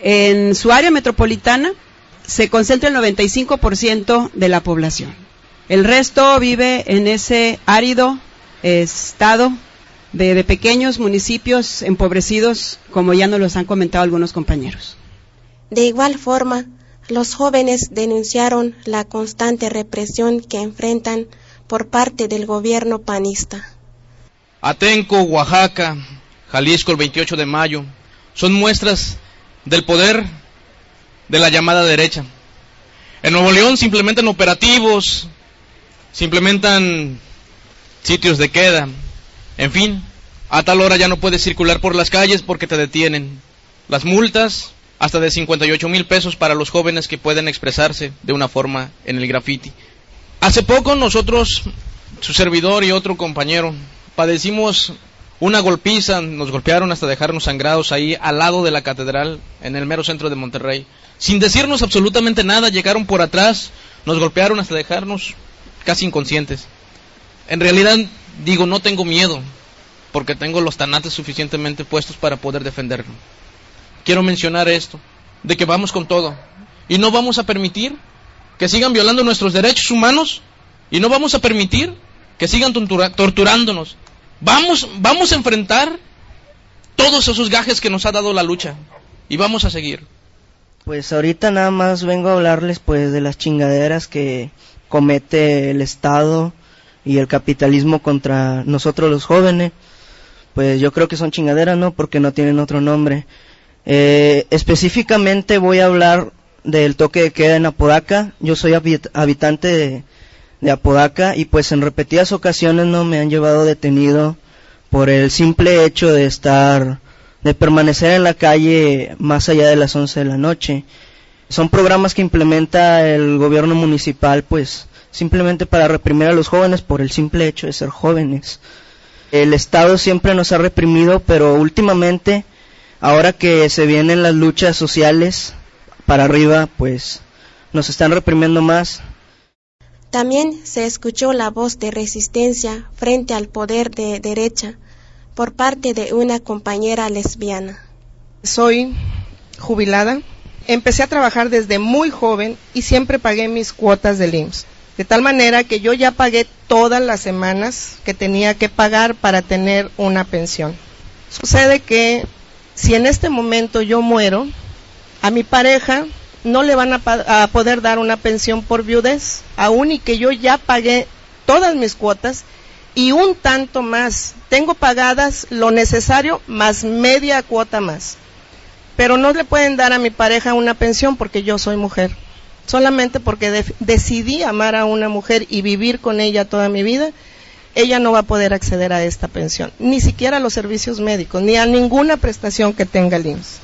En su área metropolitana se concentra el 95% de la población. El resto vive en ese árido estado de, de pequeños municipios empobrecidos, como ya nos los han comentado algunos compañeros. De igual forma, los jóvenes denunciaron la constante represión que enfrentan por parte del gobierno panista. Atenco, Oaxaca, Jalisco el 28 de mayo, son muestras del poder de la llamada derecha. En Nuevo León se implementan operativos, se implementan sitios de queda, en fin, a tal hora ya no puedes circular por las calles porque te detienen. Las multas, hasta de 58 mil pesos para los jóvenes que pueden expresarse de una forma en el graffiti. Hace poco nosotros, su servidor y otro compañero, padecimos una golpiza, nos golpearon hasta dejarnos sangrados ahí al lado de la catedral, en el mero centro de Monterrey. Sin decirnos absolutamente nada, llegaron por atrás, nos golpearon hasta dejarnos casi inconscientes. En realidad, digo, no tengo miedo, porque tengo los tanates suficientemente puestos para poder defenderlo. Quiero mencionar esto, de que vamos con todo, y no vamos a permitir que sigan violando nuestros derechos humanos, y no vamos a permitir que sigan torturándonos. Vamos, vamos a enfrentar todos esos gajes que nos ha dado la lucha, y vamos a seguir. Pues ahorita nada más vengo a hablarles pues de las chingaderas que comete el Estado y el capitalismo contra nosotros los jóvenes. Pues yo creo que son chingaderas, ¿no? Porque no tienen otro nombre. Eh, específicamente voy a hablar del toque de queda en Apodaca. Yo soy habitante de, de Apodaca y pues en repetidas ocasiones no me han llevado detenido por el simple hecho de estar de permanecer en la calle más allá de las 11 de la noche. Son programas que implementa el gobierno municipal, pues simplemente para reprimir a los jóvenes por el simple hecho de ser jóvenes. El Estado siempre nos ha reprimido, pero últimamente, ahora que se vienen las luchas sociales para arriba, pues nos están reprimiendo más. También se escuchó la voz de resistencia frente al poder de derecha por parte de una compañera lesbiana. Soy jubilada. Empecé a trabajar desde muy joven y siempre pagué mis cuotas del IMSS. De tal manera que yo ya pagué todas las semanas que tenía que pagar para tener una pensión. Sucede que si en este momento yo muero, a mi pareja no le van a, a, poder dar una pensión por viudez, aún y que yo ya pagué todas mis cuotas y un tanto más. Tengo pagadas lo necesario más media cuota más. Pero no le pueden dar a mi pareja una pensión porque yo soy mujer. Solamente porque de decidí amar a una mujer y vivir con ella toda mi vida, ella no va a poder acceder a esta pensión, ni siquiera a los servicios médicos, ni a ninguna prestación que tenga el IMSS.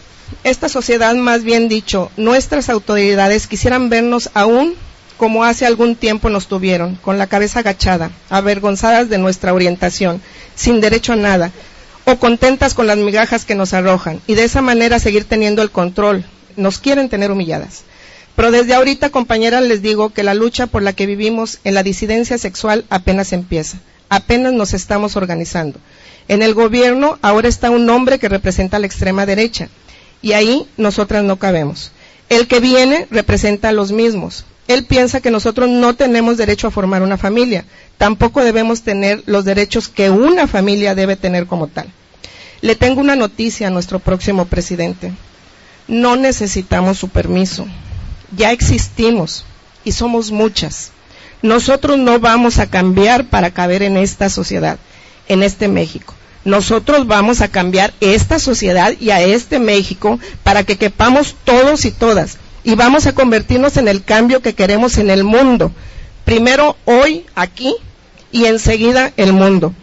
Esta sociedad, más bien dicho, nuestras autoridades quisieran vernos aún como hace algún tiempo nos tuvieron, con la cabeza agachada, avergonzadas de nuestra orientación, sin derecho a nada, o contentas con las migajas que nos arrojan, y de esa manera seguir teniendo el control. Nos quieren tener humilladas. Pero desde ahorita, compañeras, les digo que la lucha por la que vivimos en la disidencia sexual apenas empieza. Apenas nos estamos organizando. En el gobierno ahora está un hombre que representa a la extrema derecha. Y ahí nosotras no cabemos. El que viene representa a los mismos. Él piensa que nosotros no tenemos derecho a formar una familia. Tampoco debemos tener los derechos que una familia debe tener como tal. Le tengo una noticia a nuestro próximo presidente. No necesitamos su permiso. Ya existimos y somos muchas. Nosotros no vamos a cambiar para caber en esta sociedad, en este México. Nosotros vamos a cambiar esta sociedad y a este México para que quepamos todos y todas y vamos a convertirnos en el cambio que queremos en el mundo. Primero hoy, aquí, y enseguida el mundo.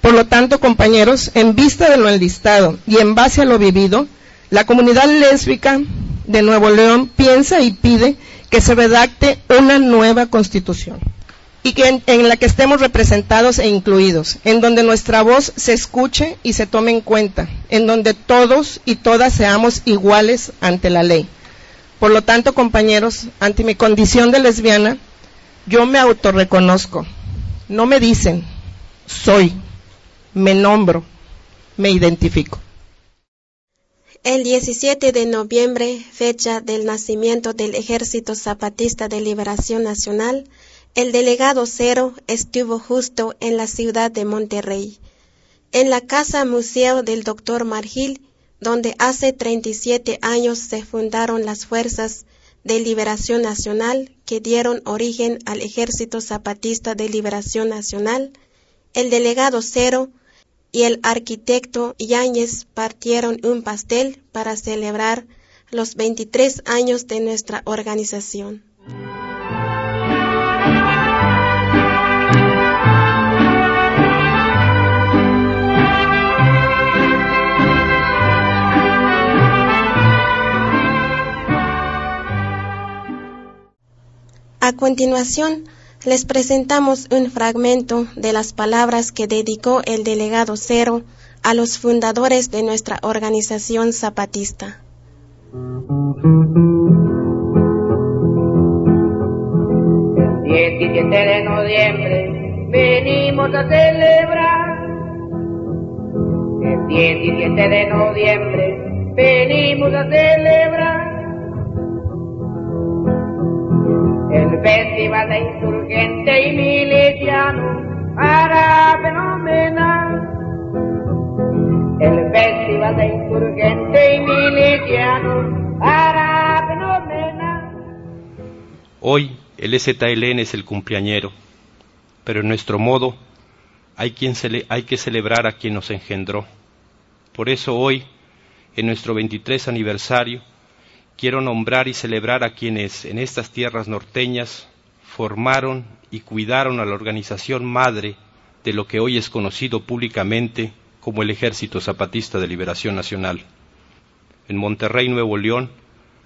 Por lo tanto, compañeros, en vista de lo enlistado y en base a lo vivido, la comunidad lésbica de Nuevo León piensa y pide que se redacte una nueva constitución y que en, en, la que estemos representados e incluidos, en donde nuestra voz se escuche y se tome en cuenta, en donde todos y todas seamos iguales ante la ley. Por lo tanto, compañeros, ante mi condición de lesbiana, yo me autorreconozco. No me dicen, soy, me nombro, me identifico. El 17 de noviembre, fecha del nacimiento del Ejército Zapatista de Liberación Nacional, el delegado Cero estuvo justo en la ciudad de Monterrey, en la casa museo del doctor Margil, donde hace 37 años se fundaron las fuerzas de liberación nacional que dieron origen al Ejército Zapatista de Liberación Nacional, el delegado Cero y el arquitecto Yáñez partieron un pastel para celebrar los 23 años de nuestra organización. A continuación, les presentamos un fragmento de las palabras que dedicó el delegado Cero a los fundadores de nuestra organización zapatista. El 17 de noviembre venimos a celebrar. El 17 de noviembre venimos a celebrar el festival de insurgente y miliciano para fenomenal. El festival de insurgente y miliciano para fenomenal. Hoy el ZLN es el cumpleañero, pero en nuestro modo hay, quien cele hay que celebrar a quien nos engendró. Por eso hoy, en nuestro 23 aniversario, quiero nombrar y celebrar a quienes en estas tierras norteñas formaron y cuidaron a la organización madre de lo que hoy es conocido públicamente como el Ejército Zapatista de Liberación Nacional. En Monterrey, Nuevo León,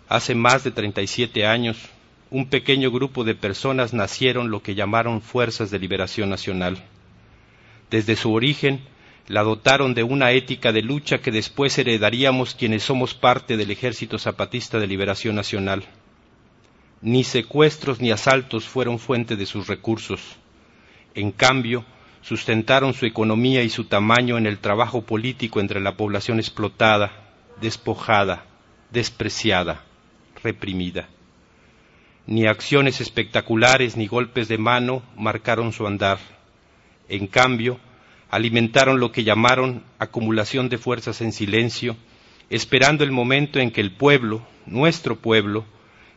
hace más de 37 años, un pequeño grupo de personas nacieron lo que llamaron Fuerzas de Liberación Nacional. Desde su origen, la dotaron de una ética de lucha que después heredaríamos quienes somos parte del Ejército Zapatista de Liberación Nacional. Ni secuestros ni asaltos fueron fuente de sus recursos. En cambio, sustentaron su economía y su tamaño en el trabajo político entre la población explotada, despojada, despreciada, reprimida. Ni acciones espectaculares ni golpes de mano marcaron su andar. En cambio, alimentaron lo que llamaron acumulación de fuerzas en silencio, esperando el momento en que el pueblo, nuestro pueblo,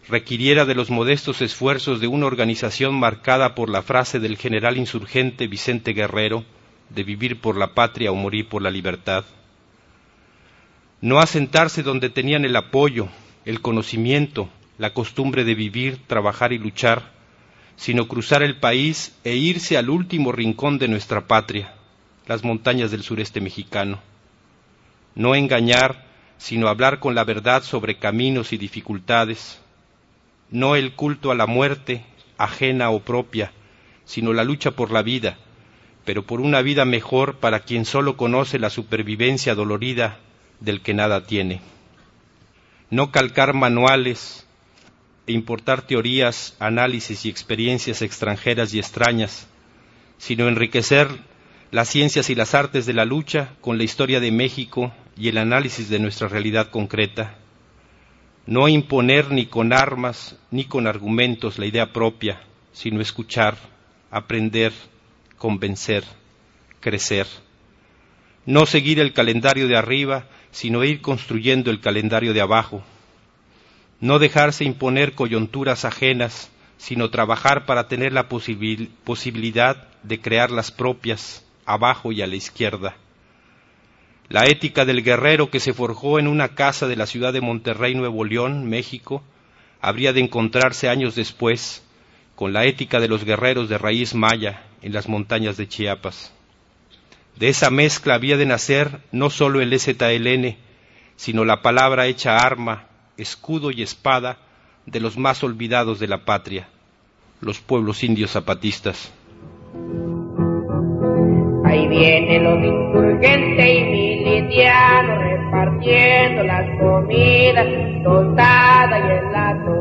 requiriera de los modestos esfuerzos de una organización marcada por la frase del general insurgente Vicente Guerrero de vivir por la patria o morir por la libertad. No asentarse donde tenían el apoyo, el conocimiento, la costumbre de vivir, trabajar y luchar, sino cruzar el país e irse al último rincón de nuestra patria, las montañas del sureste mexicano. No engañar, sino hablar con la verdad sobre caminos y dificultades. No el culto a la muerte, ajena o propia, sino la lucha por la vida, pero por una vida mejor para quien solo conoce la supervivencia dolorida del que nada tiene. No calcar manuales e importar teorías, análisis y experiencias extranjeras y extrañas, sino enriquecer las ciencias y las artes de la lucha con la historia de México y el análisis de nuestra realidad concreta. No imponer ni con armas ni con argumentos la idea propia, sino escuchar, aprender, convencer, crecer. No seguir el calendario de arriba, sino ir construyendo el calendario de abajo. No dejarse imponer coyunturas ajenas, sino trabajar para tener la posibilidad de crear las propias, abajo y a la izquierda. La ética del guerrero que se forjó en una casa de la ciudad de Monterrey, Nuevo León, México, habría de encontrarse años después con la ética de los guerreros de raíz maya en las montañas de Chiapas. De esa mezcla había de nacer no solo el ZLN, sino la palabra hecha arma, escudo y espada de los más olvidados de la patria, los pueblos indios zapatistas. Ahí vienen los insurgentes y milicianos repartiendo las comidas tostadas y el lato.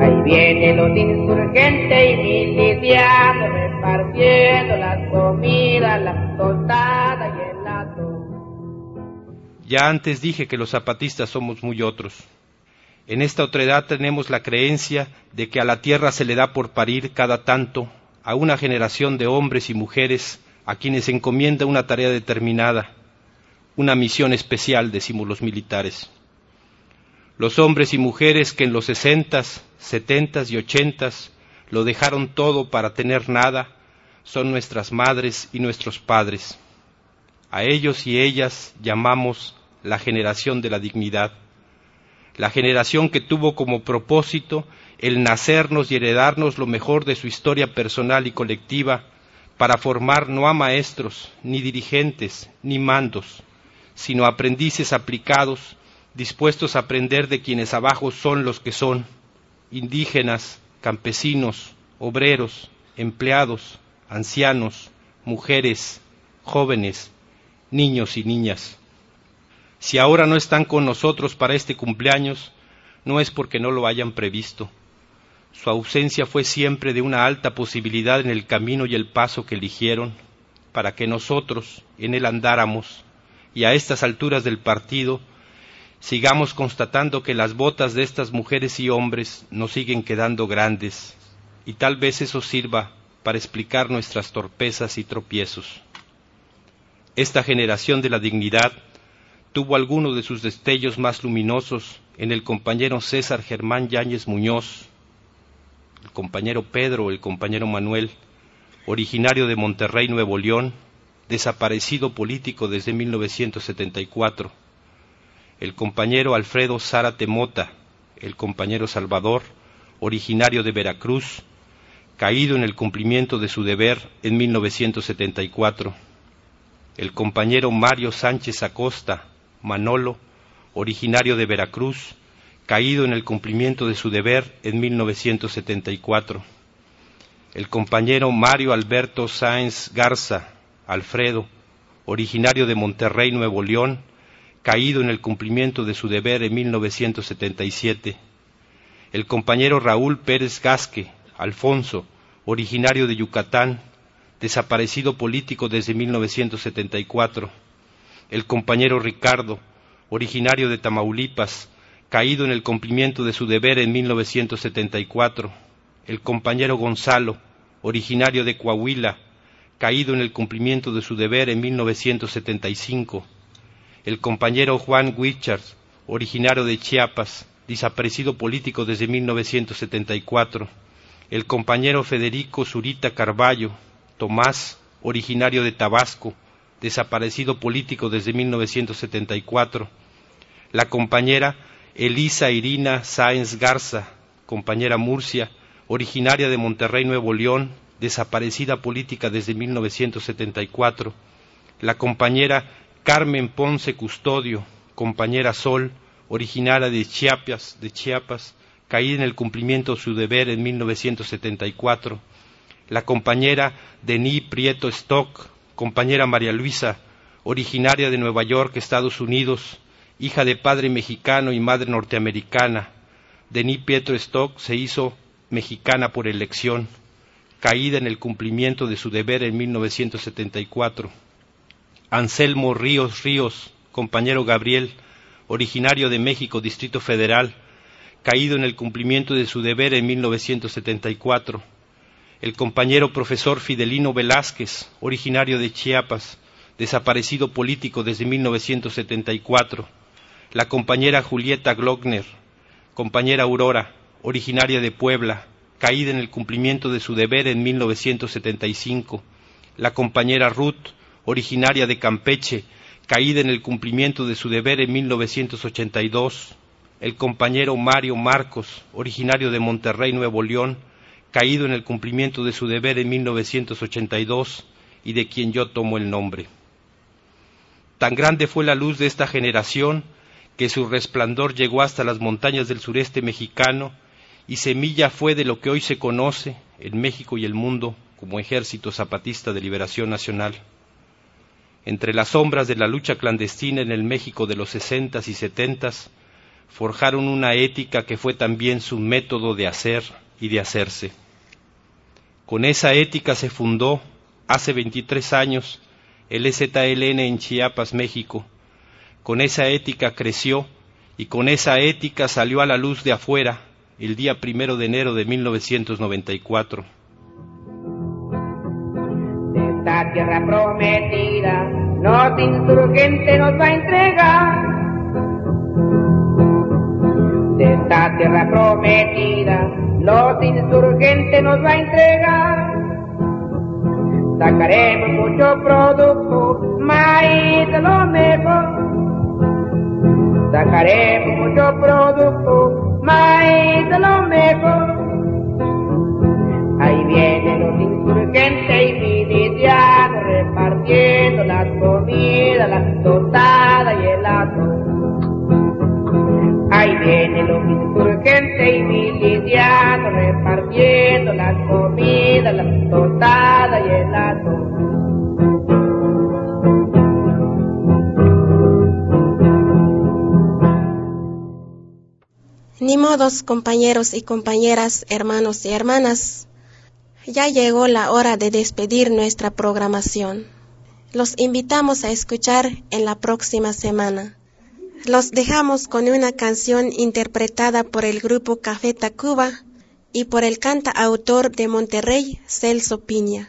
Ahí vienen los insurgentes y milicianos repartiendo las comidas, las tostadas y el lato. Ya antes dije que los zapatistas somos muy otros. En esta otredad tenemos la creencia de que a la tierra se le da por parir cada tanto a una generación de hombres y mujeres a quienes encomienda una tarea determinada, una misión especial, decimos los militares. Los hombres y mujeres que en los sesentas, setentas y ochentas lo dejaron todo para tener nada, son nuestras madres y nuestros padres. A ellos y ellas llamamos la generación de la dignidad, la generación que tuvo como propósito el nacernos y heredarnos lo mejor de su historia personal y colectiva para formar no a maestros, ni dirigentes, ni mandos, sino aprendices aplicados, dispuestos a aprender de quienes abajo son los que son, indígenas, campesinos, obreros, empleados, ancianos, mujeres, jóvenes, niños y niñas. Si ahora no están con nosotros para este cumpleaños, no es porque no lo hayan previsto. Su ausencia fue siempre de una alta posibilidad en el camino y el paso que eligieron para que nosotros en él andáramos y a estas alturas del partido sigamos constatando que las botas de estas mujeres y hombres nos siguen quedando grandes y tal vez eso sirva para explicar nuestras torpezas y tropiezos. Esta generación de la dignidad tuvo alguno de sus destellos más luminosos en el compañero César Germán Yáñez Muñoz, el compañero Pedro, el compañero Manuel, originario de Monterrey, Nuevo León, desaparecido político desde 1974, el compañero Alfredo Zárate Mota, el compañero Salvador, originario de Veracruz, caído en el cumplimiento de su deber en 1974, el compañero Mario Sánchez Acosta, Manolo, originario de Veracruz, caído en el cumplimiento de su deber en 1974. El compañero Mario Alberto Sáenz Garza, Alfredo, originario de Monterrey, Nuevo León, caído en el cumplimiento de su deber en 1977. El compañero Raúl Pérez Gasque, Alfonso, originario de Yucatán, desaparecido político desde 1974 el compañero Ricardo, originario de Tamaulipas, caído en el cumplimiento de su deber en 1974, el compañero Gonzalo, originario de Coahuila, caído en el cumplimiento de su deber en 1975, el compañero Juan Wichard, originario de Chiapas, desaparecido político desde 1974, el compañero Federico Zurita Carballo, Tomás, originario de Tabasco, desaparecido político desde 1974, la compañera Elisa Irina Sáenz Garza, compañera Murcia, originaria de Monterrey, Nuevo León, desaparecida política desde 1974, la compañera Carmen Ponce Custodio, compañera Sol, originaria de Chiapas, de Chiapas, caída en el cumplimiento de su deber en 1974, la compañera Denis Prieto Stock, compañera María Luisa, originaria de Nueva York, Estados Unidos, hija de padre mexicano y madre norteamericana. Denis Pietro Stock se hizo mexicana por elección, caída en el cumplimiento de su deber en 1974. Anselmo Ríos Ríos, compañero Gabriel, originario de México, Distrito Federal, caído en el cumplimiento de su deber en 1974 el compañero profesor Fidelino Velázquez, originario de Chiapas, desaparecido político desde 1974, la compañera Julieta Glockner, compañera Aurora, originaria de Puebla, caída en el cumplimiento de su deber en 1975, la compañera Ruth, originaria de Campeche, caída en el cumplimiento de su deber en 1982, el compañero Mario Marcos, originario de Monterrey, Nuevo León, caído en el cumplimiento de su deber en 1982 y de quien yo tomo el nombre. Tan grande fue la luz de esta generación que su resplandor llegó hasta las montañas del sureste mexicano y semilla fue de lo que hoy se conoce en México y el mundo como Ejército Zapatista de Liberación Nacional. Entre las sombras de la lucha clandestina en el México de los sesentas y setentas, forjaron una ética que fue también su método de hacer y de hacerse. Con esa ética se fundó, hace 23 años, el EZLN en Chiapas, México. Con esa ética creció y con esa ética salió a la luz de afuera el día primero de enero de 1994. Esta tierra prometida, los insurgentes nos va a entregar. De esta tierra prometida, los insurgentes nos va a entregar. Sacaremos mucho producto, maíz de lo mejor. Sacaremos mucho producto, maíz de lo mejor. Ahí vienen los insurgentes y milicianos repartiendo las comidas, las tostadas Modos, compañeros y compañeras, hermanos y hermanas. Ya llegó la hora de despedir nuestra programación. Los invitamos a escuchar en la próxima semana. Los dejamos con una canción interpretada por el grupo Café Tacuba y por el cantautor de Monterrey, Celso Piña.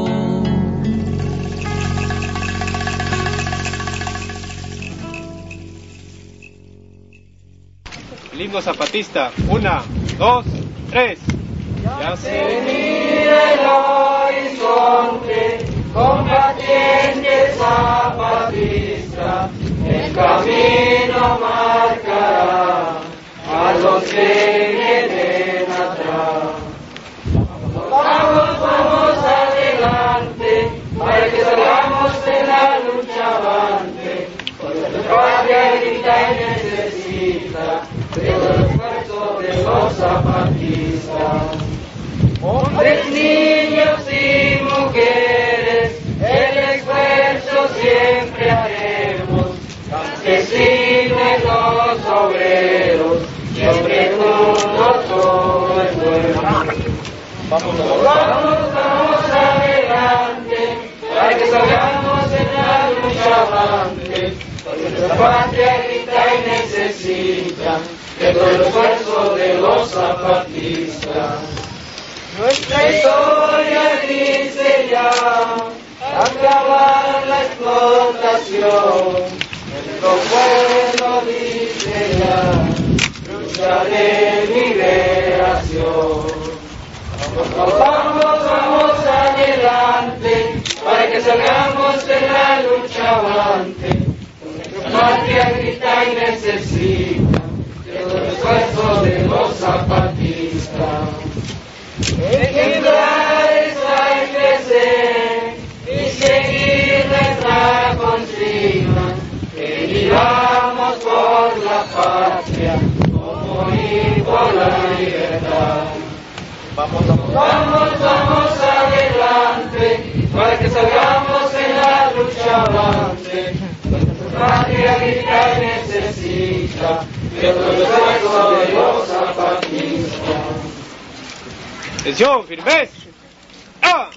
Himno zapatista. Una, dos, tres. Ya se mira el horizonte, combatiente zapatista, el camino marcará a los que vienen atrás. Vamos, vamos adelante, para que salgamos de la lucha avante, porque nuestra patria grita y necesita de el esfuerzo de los zapatistas. Hombres, niños y mujeres, el esfuerzo siempre haremos, campesinos los obreros, siempre juntos todo es bueno. Vamos, vamos, vamos adelante, para que salgamos en la lucha avante, porque nuestra patria grita y necesita de todo el esfuerzo de los zapatistas. Nuestra historia dice ya acabar la explotación. Nuestro pueblo dice ya lucha de liberación. Vamos, vamos, vamos adelante para que salgamos de la lucha avante. Nuestra patria grita y necesita el esfuerzo de los zapatistas. Ejemplares hay que ser y seguir nuestra consigna, que vivamos por la patria, como morir por la libertad. Vamos, vamos, vamos, adelante, para que salgamos en la lucha avante. Aquel necesita que el de Atención, ¡Ah!